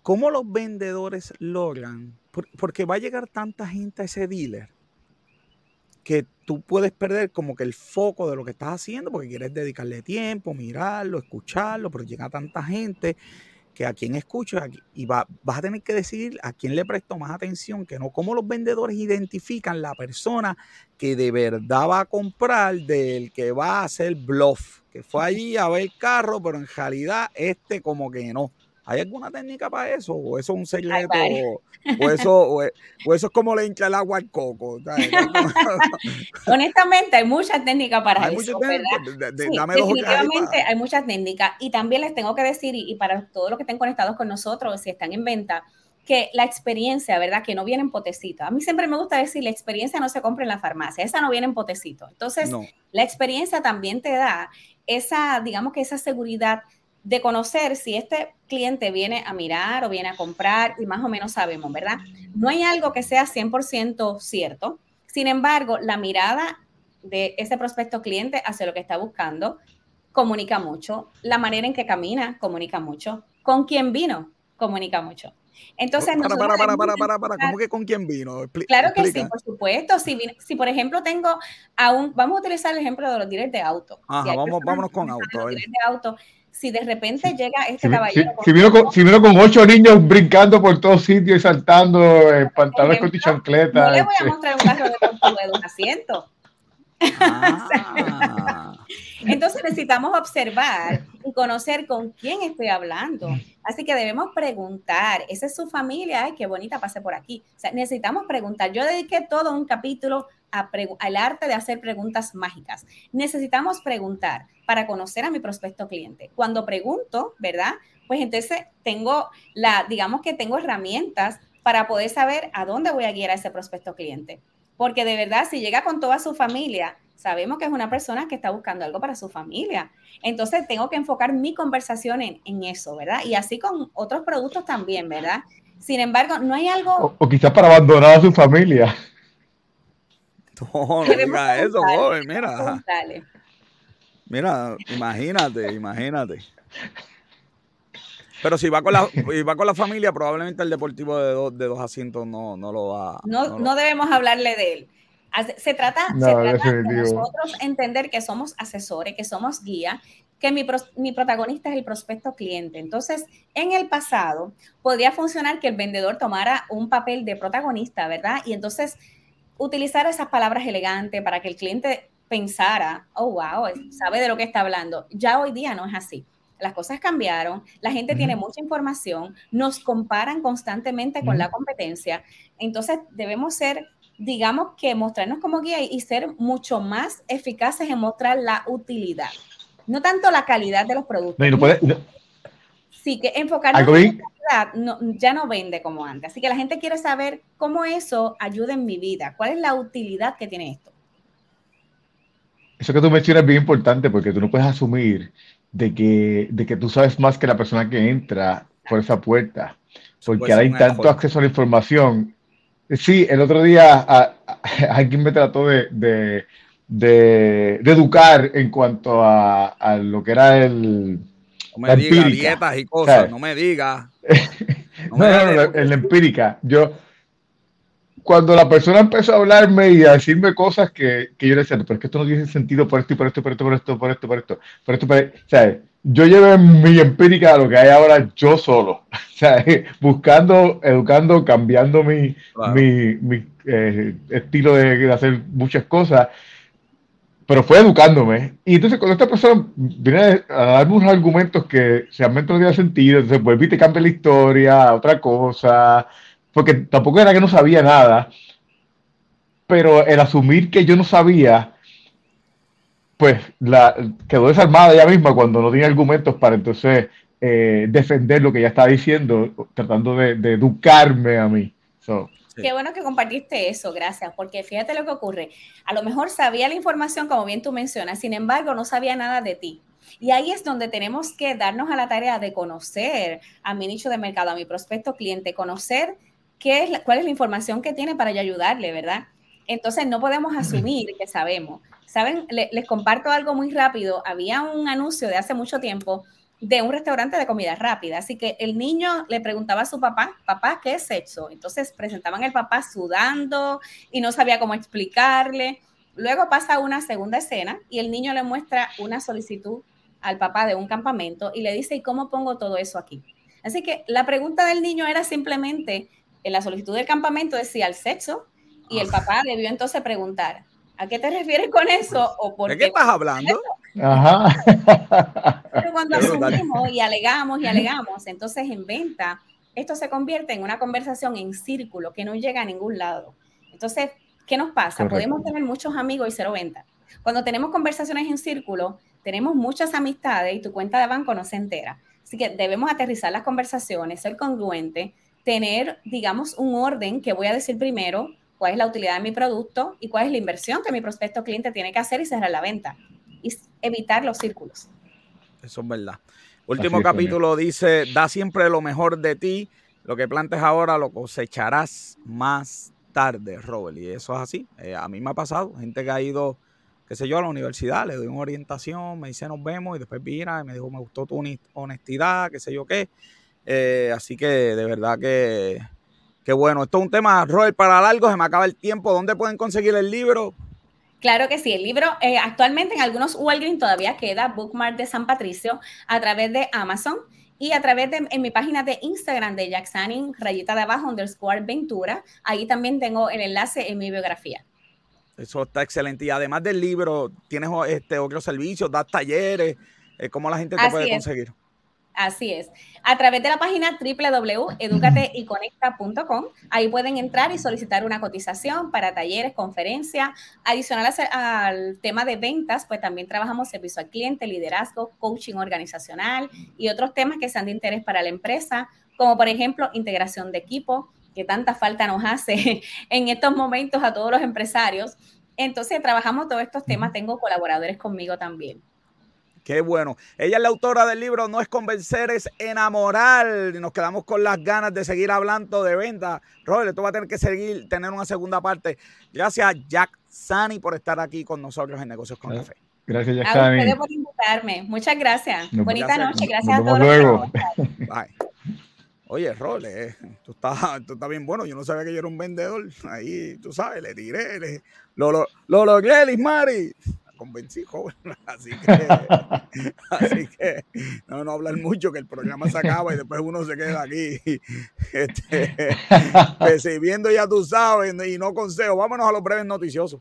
Cómo los vendedores logran porque va a llegar tanta gente a ese dealer que tú puedes perder como que el foco de lo que estás haciendo porque quieres dedicarle tiempo, mirarlo, escucharlo, pero llega tanta gente que a quien escucha y va, vas a tener que decidir a quién le presto más atención, que no cómo los vendedores identifican la persona que de verdad va a comprar del que va a hacer bluff, que fue allí a ver el carro, pero en realidad este como que no. ¿Hay alguna técnica para eso? ¿O eso es un secreto? O, eso, e, o, eso es como le hincha el agua al coco? Honestamente, hay muchas técnicas para eso. definitivamente hay muchas técnicas. Y también les tengo que decir, y, para todos los que estén conectados con nosotros, si están en venta, que la experiencia, ¿verdad? Que no viene en potecito. A mí siempre me gusta decir, la experiencia no se compra en la farmacia, esa no viene en potecito. Entonces, la experiencia también te da esa, digamos que esa seguridad de conocer si este cliente viene a mirar o viene a comprar y más o menos sabemos, ¿verdad? No hay algo que sea 100% cierto. Sin embargo, la mirada de ese prospecto cliente hacia lo que está buscando comunica mucho. La manera en que camina comunica mucho. Con quién vino comunica mucho. Entonces, para, para, para, para, para, para, ¿cómo que con quién vino? claro que sí, por supuesto. Si, si, por ejemplo tengo a un, vamos a utilizar el ejemplo de los dealers de auto. Ajá, vamos, vámonos con auto. De auto. Si de repente llega este caballero. Si, vino con, si, vino con, ocho niños brincando por todos sitios y saltando en pantalones con chancletas. No le voy a este. mostrar un carro de tortuga de un asiento. Ah. Entonces necesitamos observar y conocer con quién estoy hablando. Así que debemos preguntar, ¿esa es su familia? Ay, qué bonita, pase por aquí. O sea, necesitamos preguntar. Yo dediqué todo un capítulo al arte de hacer preguntas mágicas. Necesitamos preguntar para conocer a mi prospecto cliente. Cuando pregunto, ¿verdad? Pues entonces tengo la, digamos que tengo herramientas para poder saber a dónde voy a guiar a ese prospecto cliente. Porque de verdad, si llega con toda su familia, sabemos que es una persona que está buscando algo para su familia. Entonces, tengo que enfocar mi conversación en, eso, ¿verdad? Y así con otros productos también, ¿verdad? Sin embargo, no hay algo... O, quizás para abandonar a su familia. No, no diga eso, joven, mira. Mira, imagínate, imagínate. Pero si va con la, va con la familia, probablemente el deportivo de, dos, de dos asientos no, no lo va. No, no, debemos hablarle de él. Se trata, de nosotros entender que somos asesores, que somos guía, que mi, mi, protagonista es el prospecto cliente. Entonces, en el pasado, podría funcionar que el vendedor tomara un papel de protagonista, ¿verdad? Y entonces utilizar esas palabras elegantes para que el cliente pensara, oh, wow, sabe de lo que está hablando. Ya hoy día no es así las cosas cambiaron, la gente tiene mucha información, nos comparan constantemente con la competencia, entonces debemos ser, digamos que mostrarnos como guía y ser mucho más eficaces en mostrar la utilidad, no tanto la calidad de los productos. Sí, que enfocarnos en la calidad ya no vende como antes, así que la gente quiere saber cómo eso ayuda en mi vida, cuál es la utilidad que tiene esto. Eso que tú mencionas es bien importante porque tú no puedes asumir de que, de que tú sabes más que la persona que entra por esa puerta, porque ahora hay tanto acceso a la información. Sí, el otro día alguien me trató de, de, de, educar en cuanto a, a, lo que era el... No me digas dietas y cosas, no me digas. No, no, no, no, en la empírica. Yo, cuando la persona empezó a hablarme y a decirme cosas que, que yo le decía, pero es que esto no tiene sentido por esto y por esto, por esto, por esto, por esto, por esto, por esto, por esto. O sea, yo llevé mi empírica a lo que hay ahora yo solo, o sea, buscando, educando, cambiando mi, mi, mi eh, estilo de, hacer muchas cosas, pero fue educándome. Y entonces cuando esta persona viene a darme unos argumentos que realmente no tienen sentido, entonces vuelve y te cambia la historia, otra cosa, porque tampoco era que no sabía nada, pero el asumir que yo no sabía, pues la, quedó desarmada ella misma cuando no tenía argumentos para entonces eh, defender lo que ella estaba diciendo, tratando de, educarme a mí. Qué bueno que compartiste eso, gracias, porque fíjate lo que ocurre. A lo mejor sabía la información, como bien tú mencionas, sin embargo, no sabía nada de ti. Y ahí es donde tenemos que darnos a la tarea de conocer a mi nicho de mercado, a mi prospecto cliente, conocer qué es cuál es la información que tiene para yo ayudarle, ¿verdad? Entonces no podemos asumir que sabemos. Saben, les comparto algo muy rápido. Había un anuncio de hace mucho tiempo de un restaurante de comida rápida. Así que el niño le preguntaba a su papá, papá, ¿qué es sexo? Entonces presentaban al papá sudando y no sabía cómo explicarle. Luego pasa una segunda escena y el niño le muestra una solicitud al papá de un campamento y le dice, ¿y cómo pongo todo eso aquí? Así que la pregunta del niño era simplemente, en la solicitud del campamento decía el sexo y el papá debió entonces preguntar, ¿a qué te refieres con eso? ¿O por ¿De qué, estás hablando? Ajá. Pero cuando asumimos y alegamos y alegamos, entonces en venta, esto se convierte en una conversación en círculo que no llega a ningún lado. Entonces, ¿qué nos pasa? Podemos tener muchos amigos y cero venta. Cuando tenemos conversaciones en círculo, tenemos muchas amistades y tu cuenta de banco no se entera. Así que debemos aterrizar las conversaciones, ser congruente, tener, digamos, un orden que voy a decir primero, cuál es la utilidad de mi producto y cuál es la inversión que mi prospecto cliente tiene que hacer y cerrar la venta. Y evitar los círculos. Eso es verdad. Último capítulo dice, da siempre lo mejor de ti, lo que plantes ahora lo cosecharás más tarde, Robert. Y eso es así. Eh, a mí me ha pasado, gente que ha ido qué sé yo, a la universidad, le doy una orientación, me dice nos vemos y después vira y me dijo, me gustó tu honestidad, qué sé yo qué. Eh, así que de verdad que, que bueno, esto es un tema, Robert, para largo, se me acaba el tiempo. ¿Dónde pueden conseguir el libro? Claro que sí, el libro eh, actualmente en algunos Walgreens todavía queda Bookmark de San Patricio a través de Amazon y a través de en mi página de Instagram de Jacksanin, rayita de abajo, underscore Ventura. Ahí también tengo el enlace en mi biografía. Eso está excelente. Y además del libro, tienes este, otros servicios, das talleres. Eh, ¿Cómo la gente te puede conseguir? Así es. A través de la página www.educateyconecta.com, ahí pueden entrar y solicitar una cotización para talleres, conferencias. Adicional al tema de ventas, pues también trabajamos servicio al cliente, liderazgo, coaching organizacional y otros temas que sean de interés para la empresa, como por ejemplo integración de equipo, que tanta falta nos hace en estos momentos a todos los empresarios. Entonces, trabajamos todos estos temas. Tengo colaboradores conmigo también. Qué bueno. Ella es la autora del libro No es convencer, es enamorar. Y nos quedamos con las ganas de seguir hablando de venta. Robert, tú vas a tener que seguir, tener una segunda parte. Gracias, Jack Sani, por estar aquí con nosotros en Negocios con Café. Gracias, Jack Sani. A ustedes por invitarme. Muchas gracias. Bonita noche. Gracias a todos. Luego. Bye. Oye, Rol, eh, tú, estás, tú estás bien bueno. Yo no sabía que yo era un vendedor. Ahí, tú sabes, le tiré. Le, lo, lo, lo logré, Lismari convencí, joven. Así que, así que no, no hablar mucho, que el programa se acaba y después uno se queda aquí este, recibiendo, ya tú sabes, y no consejo. Vámonos a los breves noticiosos.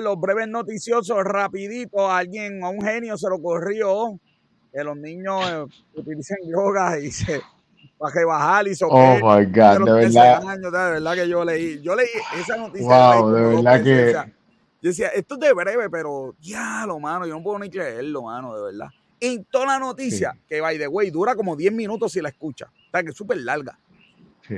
los breves noticiosos, rapidito, a alguien, a un genio se lo corrió que los niños eh, utilicen drogas y se para que bajar y Oh my God, de, verdad. de verdad que yo leí, yo leí esa noticia. Wow, de verdad que. yo decía, esto es de breve, pero ya lo mano, yo no puedo ni creerlo, mano, de verdad. En toda la noticia, que by the way, dura como 10 minutos si la escucha. O sea, que es súper larga. Sí.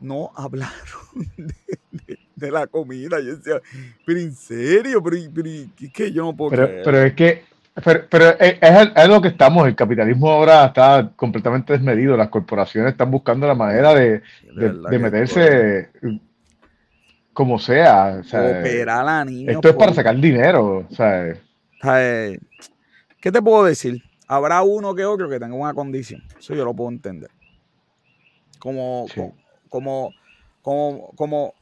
No hablaron de, la comida. Yo decía, pero en serio, pero, es que yo no puedo pero, creer. Pero es que pero, es, es, lo que estamos, el capitalismo ahora está completamente desmedido, las corporaciones están buscando la manera de, meterse como sea. esto es para sacar dinero. ¿Qué te puedo decir? Habrá uno que otro que tenga una condición, eso yo lo puedo entender. Como, como, como, como, como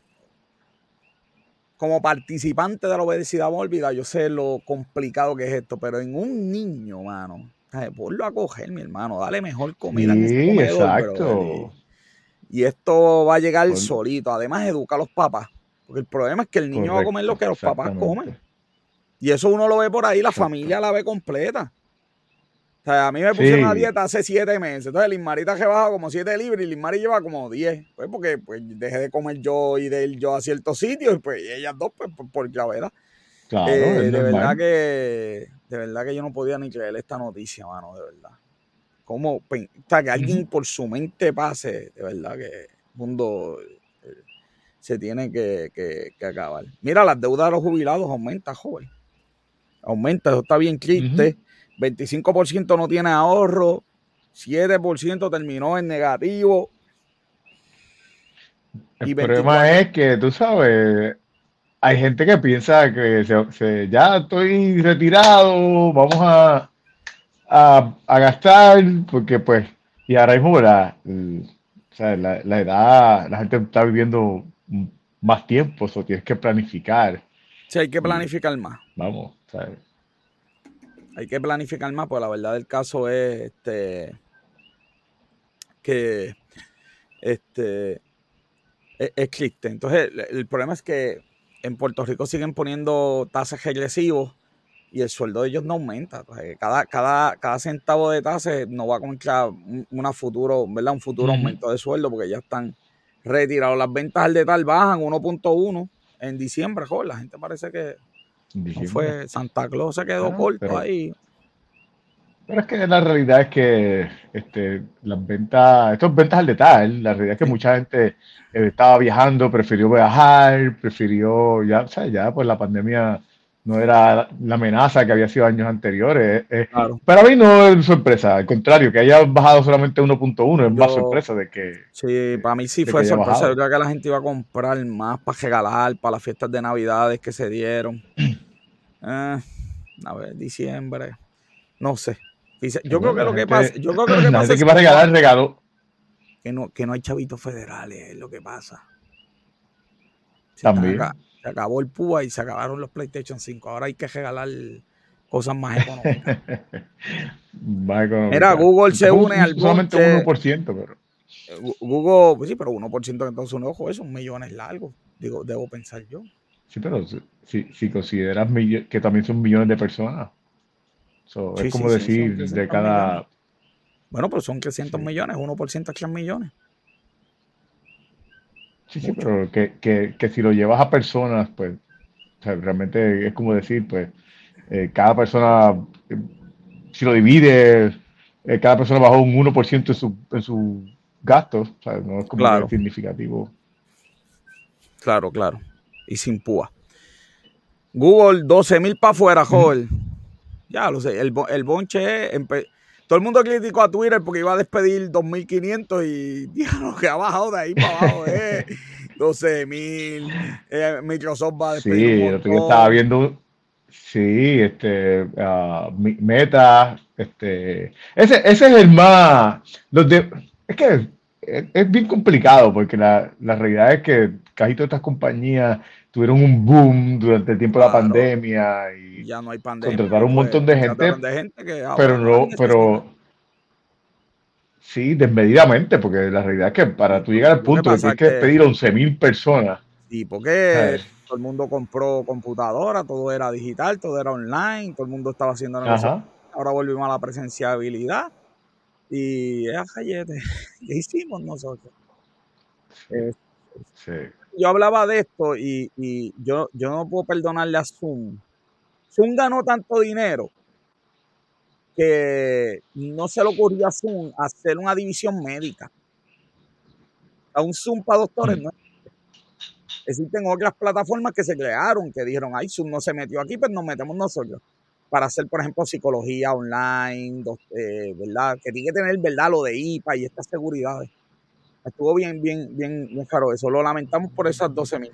participante de la obesidad mórbida, yo sé lo complicado que es esto, pero en un niño, mano, ponlo a coger, mi hermano, dale mejor comida. Sí, exacto. y esto va a llegar solito. Además, educa a los papás. Porque el problema es que el niño va a comer lo que los papás comen. Y eso uno lo ve por ahí, la familia la ve completa. O sea, a mí me pusieron una dieta hace siete meses. Entonces, Lismarita que baja como siete libras y Lismari lleva como diez. Pues porque pues, dejé de comer yo y de ir yo a ciertos sitios. Pues y ellas dos, pues por, por gravedad. Claro, eh, de verdad que de verdad que yo no podía ni creer esta noticia, mano, de verdad. Como, o sea, que alguien por su mente pase, de verdad que el mundo eh, se tiene que, que, acabar. Mira, las deudas de los jubilados aumentan, joven. Aumenta, eso está bien triste. 25% no tiene ahorro, 7% terminó en negativo. El problema es que, tú sabes, hay gente que piensa que ya estoy retirado, vamos a, a, gastar, porque pues, y ahora mismo la, la, edad, la gente está viviendo más tiempo, eso tienes que planificar. Sí, hay que planificar más. Vamos, ¿sabes? Hay que planificar más, porque la verdad del caso es este, que este, e, existe. Entonces, el, problema es que en Puerto Rico siguen poniendo tasas regresivos y el sueldo de ellos no aumenta. Cada, cada, cada centavo de tasa no va a contra una futuro, ¿verdad? un futuro aumento de sueldo porque ya están retirados. Las ventas al detal bajan 1.1 en diciembre. Joder, la gente parece que fue Santa Claus se quedó ah, corto ahí. Pero es que la realidad es que este, las ventas, esto es ventas al detalle, la realidad es que mucha gente eh, estaba viajando, prefirió viajar, prefirió, ya, o sea, ya pues la pandemia no era la amenaza que había sido años anteriores. Para mí no es sorpresa, al contrario, que haya bajado solamente 1.1 es más sorpresa de que... Sí, para mí sí fue sorpresa, yo creo que la gente iba a comprar más para regalar, para las fiestas de navidades que se dieron. eh, a ver, diciembre, no sé. Yo creo que lo que pasa, yo creo que lo que pasa es que va a regalar el regalo. Que no, que no hay chavitos federales, es lo que pasa. También. Se acabó el PUA y se acabaron los PlayStation 5. Ahora hay que regalar cosas más económicas. Mira, Google se une al Solamente 1%, pero. Eh, Google, pues sí, pero 1% en Estados Unidos, ojo, eso, un millón es largo. Digo, debo pensar yo. Sí, pero si, si consideras que también son millones de personas es como decir de cada... Bueno, pero son 300 millones, 1% a 3 millones. Sí, sí, pero que, si lo llevas a personas, pues, realmente es como decir, pues, eh, cada persona, eh, si lo divide, eh, cada persona bajó un 1% en su, en su gastos, o sea, no es como significativo. Claro, claro. Y sin púa. Google, 12 mil para afuera, joven. Ya lo sé, el, el bonche todo el mundo criticó a Twitter porque iba a despedir 2.500 y dijeron que ha bajado de ahí para abajo, eh, 12.000. Eh, Microsoft va a despedir. Sí, que estaba viendo. Sí, este, uh, Meta, este, ese, ese es el más. Los de, es que es, bien complicado porque la, la realidad es que casi todas estas compañías tuvieron un boom durante el tiempo de la pandemia y ya no hay pandemia, contrataron un montón de gente, pero no, pero sí, desmedidamente, porque la realidad es que para tú llegar al punto de que tienes que pedir 11 mil personas. Sí, porque todo el mundo compró computadora, todo era digital, todo era online, todo el mundo estaba haciendo negocios. Ahora volvimos a la presenciabilidad y es ¿Qué hicimos nosotros? sí yo hablaba de esto y, yo, yo no puedo perdonarle a Zoom. Zoom ganó tanto dinero que no se le ocurrió a Zoom hacer una división médica. A un Zoom para doctores mm. no existen otras plataformas que se crearon que dijeron, ay, Zoom no se metió aquí, pues nos metemos nosotros. Para hacer, por ejemplo, psicología online, eh, ¿verdad? Que tiene que tener, ¿verdad? Lo de IPA y estas seguridades. Estuvo bien, bien, bien, bien caro eso. Lo lamentamos por esas 12 mil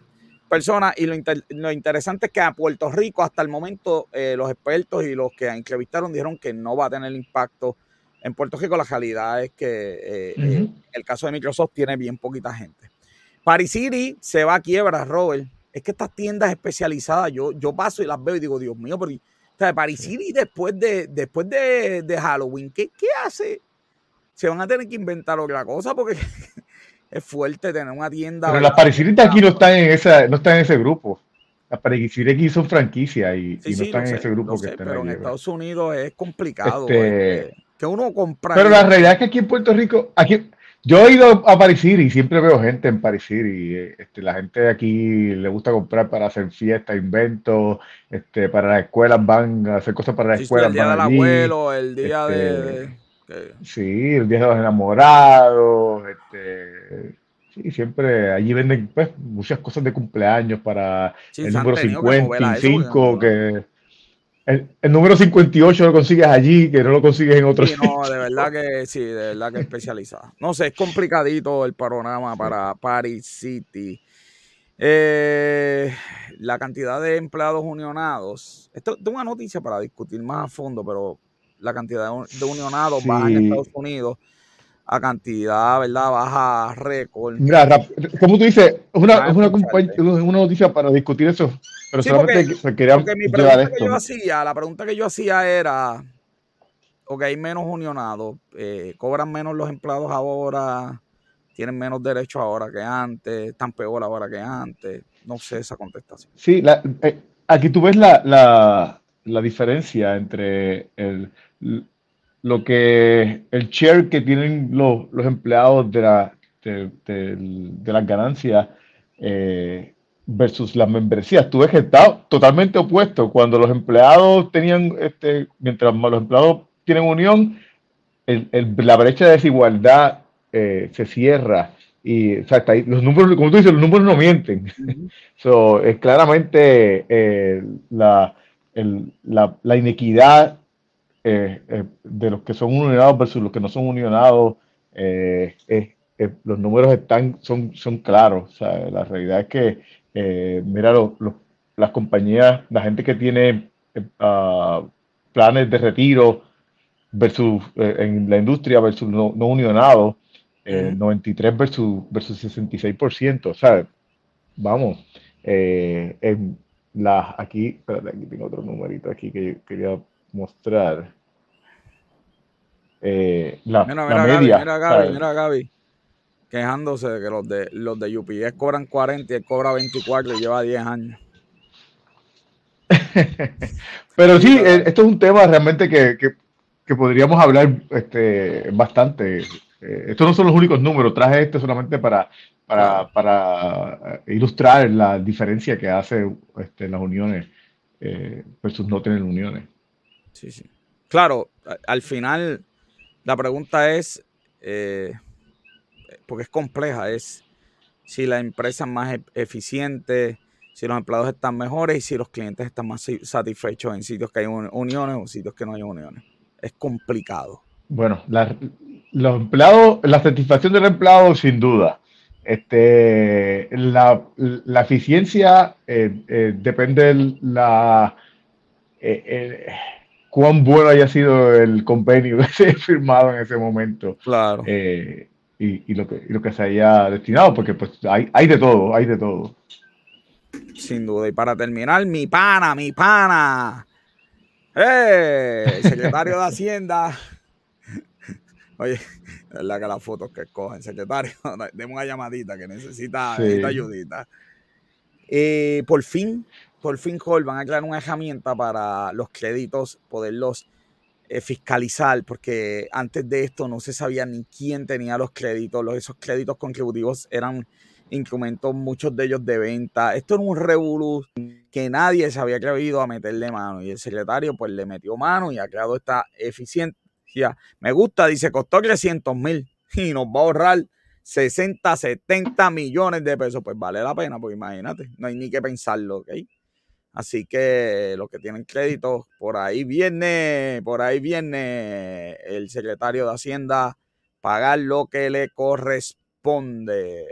personas y lo, lo, interesante es que a Puerto Rico hasta el momento eh, los expertos y los que entrevistaron dijeron que no va a tener impacto. En Puerto Rico la realidad es que eh, eh, el caso de Microsoft tiene bien poquita gente. Paris City se va a quiebra, Robert. Es que estas tiendas especializadas, yo, yo paso y las veo y digo, Dios mío, pero o sea, Paris City después de, después de, de Halloween, ¿qué, ¿qué hace? Se van a tener que inventar otra cosa porque es fuerte tener una tienda. Pero las parisiritas aquí no están en esa, no están en ese grupo. Las parisiritas aquí son franquicias y, no están en ese grupo que están Pero en Estados Unidos es complicado. Este, que uno compra. Pero la realidad es que aquí en Puerto Rico, aquí yo he ido a Paris y siempre veo gente en Paris y Este, la gente de aquí le gusta comprar para hacer fiestas, inventos. Este, para las escuelas van a hacer cosas para las escuelas. el día del abuelo, el día de Sí, el Día de los Enamorados, este, sí, siempre allí venden pues, muchas cosas de cumpleaños para el número 55, que el, número 58 lo consigues allí, que no lo consigues en otros No, de verdad que sí, de verdad que especializada. No sé, es complicadito el panorama para Paris City. Eh, la cantidad de empleados unionados. Esto es una noticia para discutir más a fondo, pero la cantidad de unionados baja en Estados Unidos a cantidad, ¿verdad? Baja récord. Mira, como tú dices, es una, noticia para discutir eso, pero solamente porque, quería mi pregunta que yo hacía, la pregunta que yo hacía era, ok, hay menos unionados, eh, cobran menos los empleados ahora, tienen menos derechos ahora que antes, están peor ahora que antes, no sé esa contestación. Sí, eh, aquí tú ves la, la, la diferencia entre el lo que el share que tienen los, empleados de, la, de, las ganancias eh, versus las membresías. Tú ves que está totalmente opuesto. Cuando los empleados tenían, este, mientras los empleados tienen unión, la brecha de desigualdad eh, se cierra y o sea, está ahí, los números, como tú dices, los números no mienten. so, es claramente eh, la, el, la, la, inequidad eh, eh, de los que son unionados versus los que no son unionados. los números están, son, son claros. La realidad es que, mira, las compañías, la gente que tiene uh, planes de retiro versus en la industria versus no, no unionados, 93 eh, versus, versus 66%, o sea, vamos, eh, en la, aquí, espérate, aquí tengo otro numerito aquí que yo quería mostrar. Eh, la, mira, mira, media. mira, Gaby, mira, Gaby, quejándose de que los de, los de UPS cobran 40 y él cobra 24 y lleva 10 años. Pero sí, esto es un tema realmente que, que, que podríamos hablar este, bastante eh, estos no son los únicos números, traje este solamente para, para, eh, ilustrar la diferencia que hace este, las uniones eh, versus no tener uniones. Sí, sí. Claro, al final la pregunta es, porque es compleja, es si la empresa es más e-, eficiente, si los empleados están mejores y si los clientes están más satisfechos en sitios que hay uniones o sitios que no hay uniones. Es complicado. Bueno, la, los empleados, la satisfacción del empleado, sin duda. Este, la, la eficiencia eh, eh, depende de la eh, cuán bueno haya sido el convenio que se firmado en ese momento. Claro. Y, y, lo que, y, lo que, se haya destinado, porque pues hay, hay de todo, hay de todo. Sin duda. Y para terminar, mi pana, mi pana. ¡Eh! Secretario de Hacienda. Oye, es verdad que las fotos que escogen, secretario, demos una llamadita que necesita, ayudita. Eh, por fin, por fin, Jorge, van a crear una herramienta para los créditos, poderlos eh, fiscalizar, porque antes de esto no se sabía ni quién tenía los créditos. Esos créditos contributivos eran instrumentos, muchos de ellos de venta. Esto era un revolú que nadie se había atrevido a meterle mano. Y el secretario, pues, le metió mano y ha creado esta eficiente me gusta, dice, costó 300 mil y nos va a ahorrar 60, 70 millones de pesos. Pues vale la pena, porque imagínate, no hay ni que pensarlo, ¿ok? Así que los que tienen crédito, por ahí viene, por ahí viene el secretario de Hacienda pagar lo que le corresponde.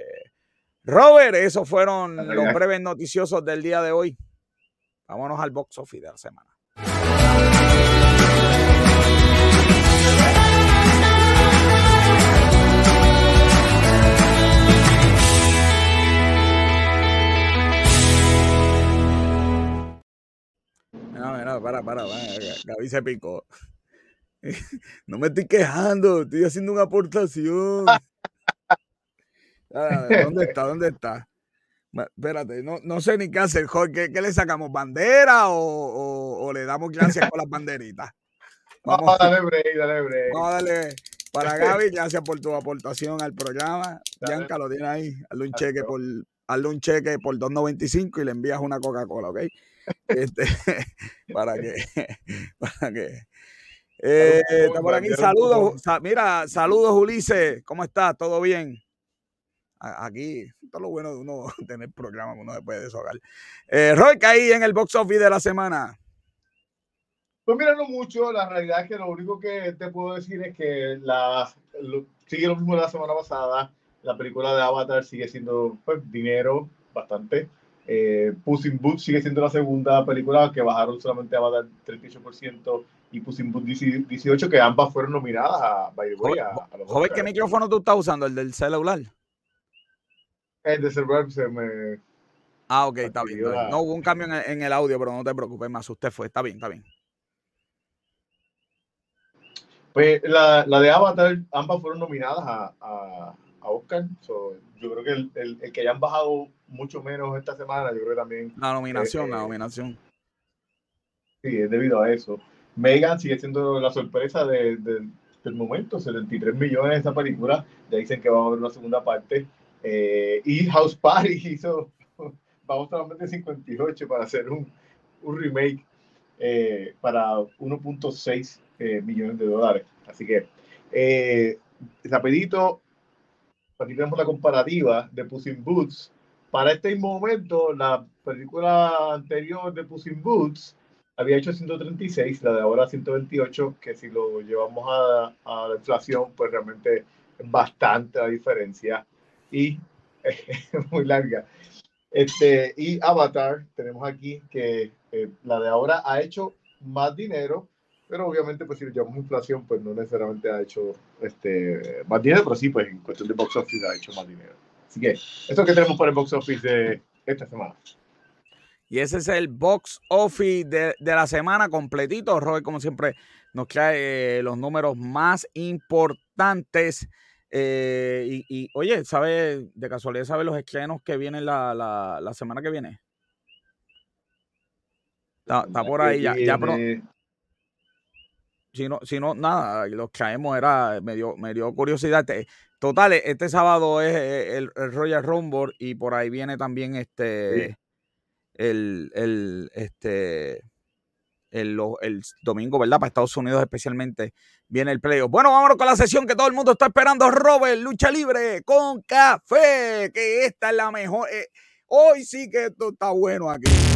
Robert, esos fueron los breves noticiosos del día de hoy. Vámonos al box office de la semana. Mira, mira, para, para, para. Gaby se picó. No me estoy quejando, estoy haciendo una aportación. ¿Dónde está? ¿Dónde está? Espérate, no, no sé ni qué hacer, ¿Qué, ¿Qué, le sacamos? ¿Bandera o, o, le damos gracias con las banderitas? Vamos, a darle break, dale break. Vamos a darle para Gaby, gracias por tu aportación al programa. Bianca lo tiene ahí. Hazle un cheque por, hazle un cheque por 2.95 y le envías una Coca-Cola, ¿ok? Este, para que, para que. Eh, está por aquí, saludos. mira, saludos, Ulises. ¿Cómo estás? ¿Todo bien? Aquí, todo lo bueno de uno tener programa que uno se puede deshogar. Eh, Roy, ahí en el box office de la semana. Pues mira, no mucho. La realidad es que lo único que te puedo decir es que la, sigue lo mismo de la semana pasada. La película de Avatar sigue siendo pues, dinero bastante. Eh, Puss in Boots sigue siendo la segunda película que bajaron solamente a Avatar 38% y Puss in Boots 18, que ambas fueron nominadas a, by the way, a, Joven, ¿qué micrófono tú estás usando? ¿El del celular? El de celular se me... Ah, ok, está bien, No hubo un cambio en el, audio, pero no te preocupes, más usted fue. Está bien, está bien. Pues la, la de Avatar, ambas fueron nominadas a, a, a Oscar. yo creo que el, el, el, que hayan bajado mucho menos esta semana, yo creo que también. La nominación, la eh, nominación. Sí, es debido a eso. Megan sigue siendo la sorpresa de, del momento, 73 millones de esa película. Ya dicen que vamos a ver una segunda parte. Eh, y House Party hizo, vamos solamente 58 para hacer un, un remake eh, para 1.6 millones de dólares. Así que, rapidito, aquí tenemos la comparativa de Puss in Boots. Para este momento, la película anterior de Puss in Boots había hecho 136, la de ahora 128, que si lo llevamos a, a la inflación, pues realmente es bastante la diferencia y es muy larga. Este, y Avatar, tenemos aquí que eh, la de ahora ha hecho más dinero, pero obviamente pues si lo llevamos inflación, pues no necesariamente ha hecho este, más dinero, pero sí, pues en cuestión de box office ha hecho más dinero. Así que eso que tenemos para el box office de esta semana. Y ese es el box office de, la semana completito. Robert, como siempre, nos trae eh, los números más importantes. Eh, y, oye, ¿sabe, de casualidad, sabe los estrenos que vienen la, la, semana que viene? Está, por ahí, ya, ya Si no, si no, nada, los traemos, era, me dio, me dio curiosidad. Total, este sábado es eh, el, Royal Rumble y por ahí viene también este el, el, este, el, el, domingo, ¿verdad? Para Estados Unidos especialmente viene el playoff. Bueno, vámonos con la sesión que todo el mundo está esperando. Robert, lucha libre con café, que esta es la mejor. Eh, hoy sí que esto está bueno aquí.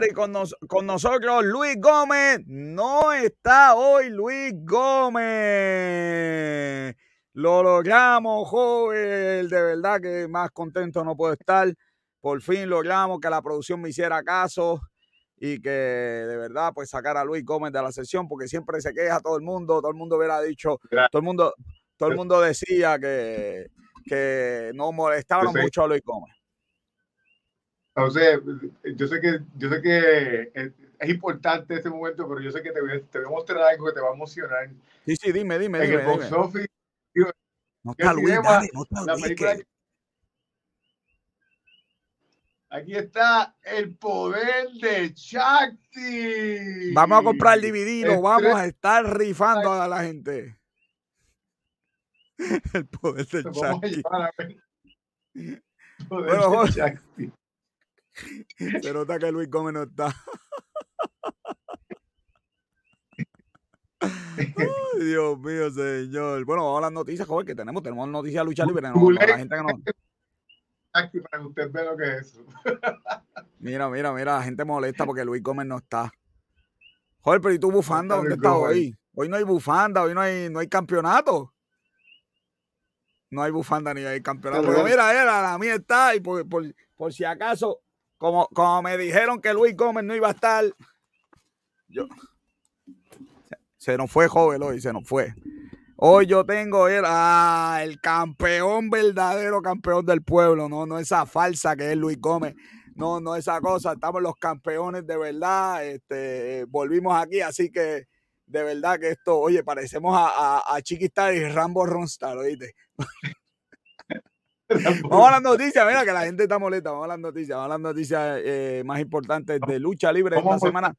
Y con, con, nosotros Luis Gómez. No está hoy Luis Gómez. Lo logramos, joven. De verdad que más contento no puedo estar. Por fin logramos que la producción me hiciera caso y que de verdad pues sacar a Luis Gómez de la sesión porque siempre se queja todo el mundo, todo el mundo hubiera dicho, todo el mundo, todo el mundo decía que, que no molestaban mucho a Luis Gómez. Sea, yo sé que, yo sé que es, importante ese momento, pero yo sé que te voy, te voy, a mostrar algo que te va a emocionar. Sí, sí, dime, dime. En dime, el box office. no está Luis, dale, no está la película Aquí está el poder de Shakti. Vamos a comprar el DVD, vamos a estar rifando a la gente. El poder de Shakti. Bueno, Shakti. Se nota que Luis Gómez no está. Dios mío, señor. Bueno, vamos a las noticias, joven, que tenemos. Tenemos noticias de lucha libre. No, la gente que no. Aquí para que usted vea lo que es eso. mira, mira, mira, la gente molesta porque Luis Gómez no está. Joder, pero ¿y tu bufanda dónde está hoy? Hoy no hay bufanda, hoy no hay, no hay campeonato. No hay bufanda ni hay campeonato. Pero mira, era, la mía está y por, por, por si acaso como, como me dijeron que Luis Gómez no iba a estar, yo, se nos fue joven hoy, se nos fue. Hoy yo tengo el, ah, el campeón, verdadero campeón del pueblo, no, no esa falsa que es Luis Gómez, no, no esa cosa, estamos los campeones de verdad, este, volvimos aquí, así que de verdad que esto, oye, parecemos a, a, a Chiquistar y Rambo Ronstar, oíste. Vamos a las noticias, mira que la gente está molesta. Vamos a las noticias, vamos a las noticias eh, más importantes de lucha libre esta semana.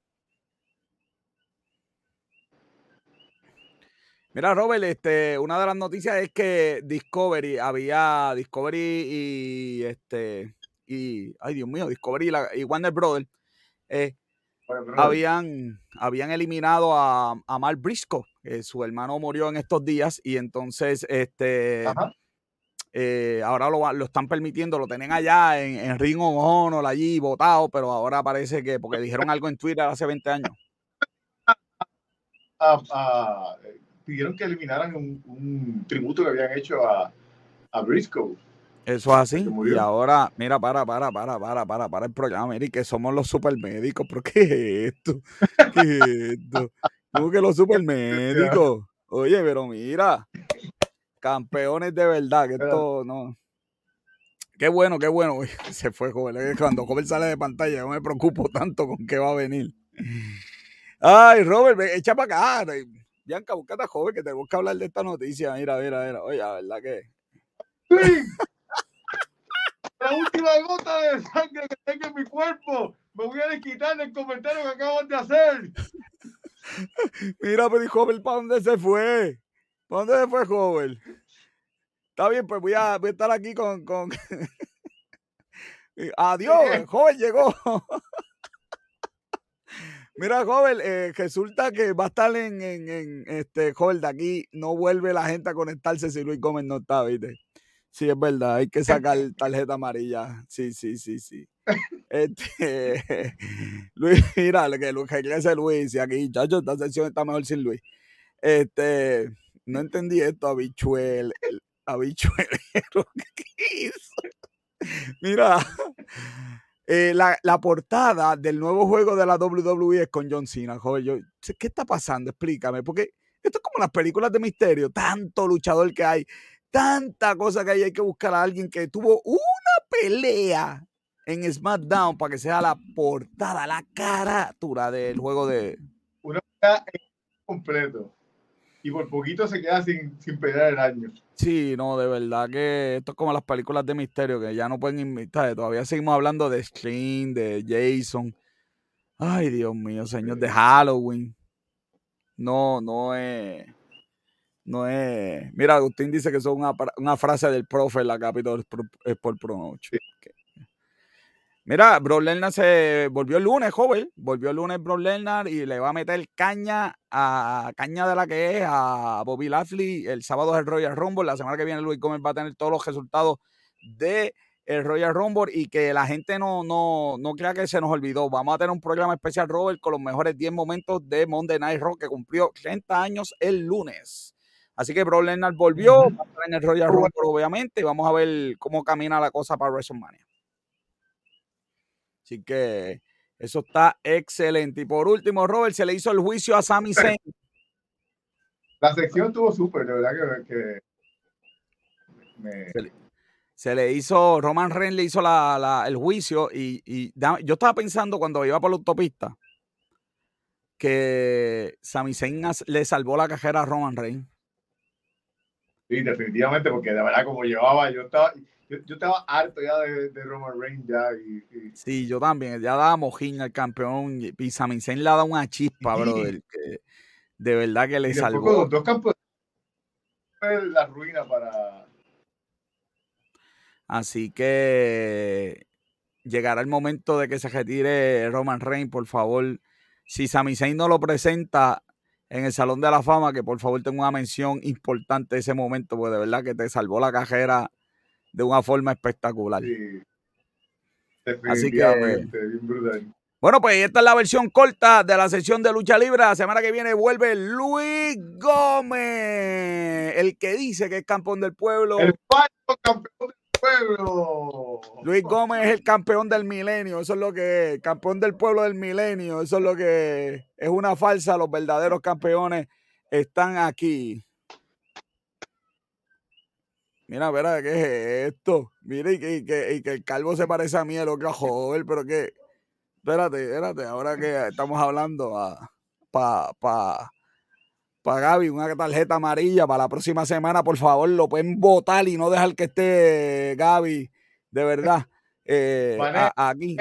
Mira, Robert, este, una de las noticias es que Discovery había Discovery y este y ay Dios mío, Discovery y, Warner Brothers eh, habían, habían eliminado a, a Mark Briscoe, su hermano murió en estos días y entonces este eh, ahora lo, están permitiendo, lo tienen allá en, en Ring of Honor, allí votado, pero ahora parece que, porque dijeron algo en Twitter hace 20 años. Ah, ah, pidieron que eliminaran un, tributo que habían hecho a, a Briscoe. Eso es así. Y ahora, mira, para, para, para, para, para, para el programa, mira, que somos los supermédicos, pero ¿qué es esto? ¿Qué es esto? ¿Cómo que los supermédicos? Oye, pero mira, Campeones de verdad, que esto no. Qué bueno, qué bueno. Se fue joven. Cuando Joven sale de pantalla, no me preocupo tanto con qué va a venir. Ay, Robert, echa para acá. Bianca, buscate a joven que tenemos que hablar de esta noticia. Mira, mira, mira. Oye, la verdad que. Sí. La última gota de sangre que tengo en mi cuerpo me voy a desquitar del comentario que acabas de hacer. Mira, pero joven, ¿para dónde se fue? ¿Para dónde se fue, joven? Está bien, pues voy a, estar aquí con. con... Adiós, joven llegó. Mira, joven, eh, resulta que va a estar en, en, en, este, joven, de aquí no vuelve la gente a conectarse si Luis Gómez no está, ¿viste? Sí, es verdad, hay que sacar tarjeta amarilla. Sí, sí, sí, sí. Este, Luis, mira, que que ese Luis, y aquí, chacho, esta sesión está mejor sin Luis. Este, no entendí esto, habichuel, habichuelero, ¿qué hizo? Mira, eh, la, la, portada del nuevo juego de la WWE es con John Cena, joven. Yo, ¿Qué está pasando? Explícame, porque esto es como las películas de misterio, tanto luchador que hay, tanta cosa que hay, hay que buscar a alguien que tuvo una pelea en SmackDown para que sea la portada, la carátula del juego de. Una pelea completo. Y por poquito se queda sin, sin pelear el año. Sí, no, de verdad que esto es como las películas de misterio que ya no pueden invitar. Todavía seguimos hablando de Scream, de Jason. Ay, Dios mío, señor, de Halloween. No, no es. No es. Mira, Agustín dice que son una, una frase del profe en la Capitol es por Pro Mira, Bro Lerner se volvió el lunes, joven. Volvió el lunes Bro Lerner y le va a meter caña a caña de la que es a Bobby Lashley. El sábado es el Royal Rumble. La semana que viene Luis Gómez va a tener todos los resultados de el Royal Rumble y que la gente no, no, no crea que se nos olvidó. Vamos a tener un programa especial, Robert, con los mejores 10 momentos de Monday Night Raw que cumplió 30 años el lunes. Así que Bro Lesnar volvió, va a estar en el Royal Rumble, obviamente, y vamos a ver cómo camina la cosa para WrestleMania. Así que eso está excelente. Y por último, Robert, se le hizo el juicio a Sami Zayn. La sección estuvo súper, de verdad que, se, le, hizo, Roman Reigns le hizo el juicio y, yo estaba pensando cuando iba por la autopista que Sami Zayn le salvó la cajera a Roman Reigns. Sí, definitivamente, porque de verdad como llevaba, yo estaba, yo, estaba harto ya de, Roman Reigns ya. Y, Sí, yo también. Ya daba mojín al campeón y Sami Zayn le ha dado una chispa, brother. Que de verdad que le salvó. Dos campos la ruina para. Así que llegará el momento de que se retire Roman Reigns, por favor. Si Sami Zayn no lo presenta en el Salón de la Fama, que por favor tenga una mención importante ese momento, porque de verdad que te salvó la cajera de una forma espectacular. Sí. Así que. Bueno, pues esta es la versión corta de la sesión de lucha libre. La semana que viene vuelve Luis Gómez, el que dice que es campeón del pueblo. El falso campeón del pueblo. Luis Gómez es el campeón del milenio. Eso es lo que es. Campeón del pueblo del milenio. Eso es lo que es. Una falsa. Los verdaderos campeones están aquí. Mira, verá, ¿qué es esto? Mire, y que, el calvo se parece a mí, el otro joven, pero que. Espérate, espérate, ahora que estamos hablando para pa, pa, Gaby, una tarjeta amarilla para la próxima semana, por favor, lo pueden votar y no dejar que esté Gaby, de verdad. Eh, aquí.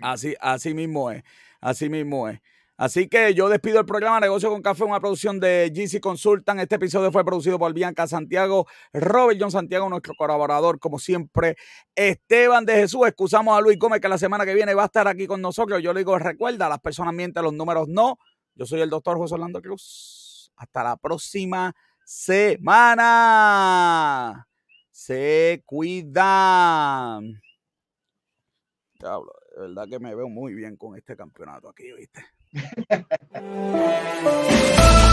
Así, así mismo es, así mismo es. Así que yo despido el programa Negocio con Café, una producción de GC Consultan. Este episodio fue producido por Bianca Santiago, Robert John Santiago, nuestro colaborador, como siempre, Esteban de Jesús. Excusamos a Luis Gómez, que la semana que viene va a estar aquí con nosotros. Yo le digo, recuerda, las personas mienten, los números no. Yo soy el doctor José Orlando Cruz. Hasta la próxima semana. Se cuidan. Diablo, de verdad que me veo muy bien con este campeonato aquí, ¿viste? Thank you.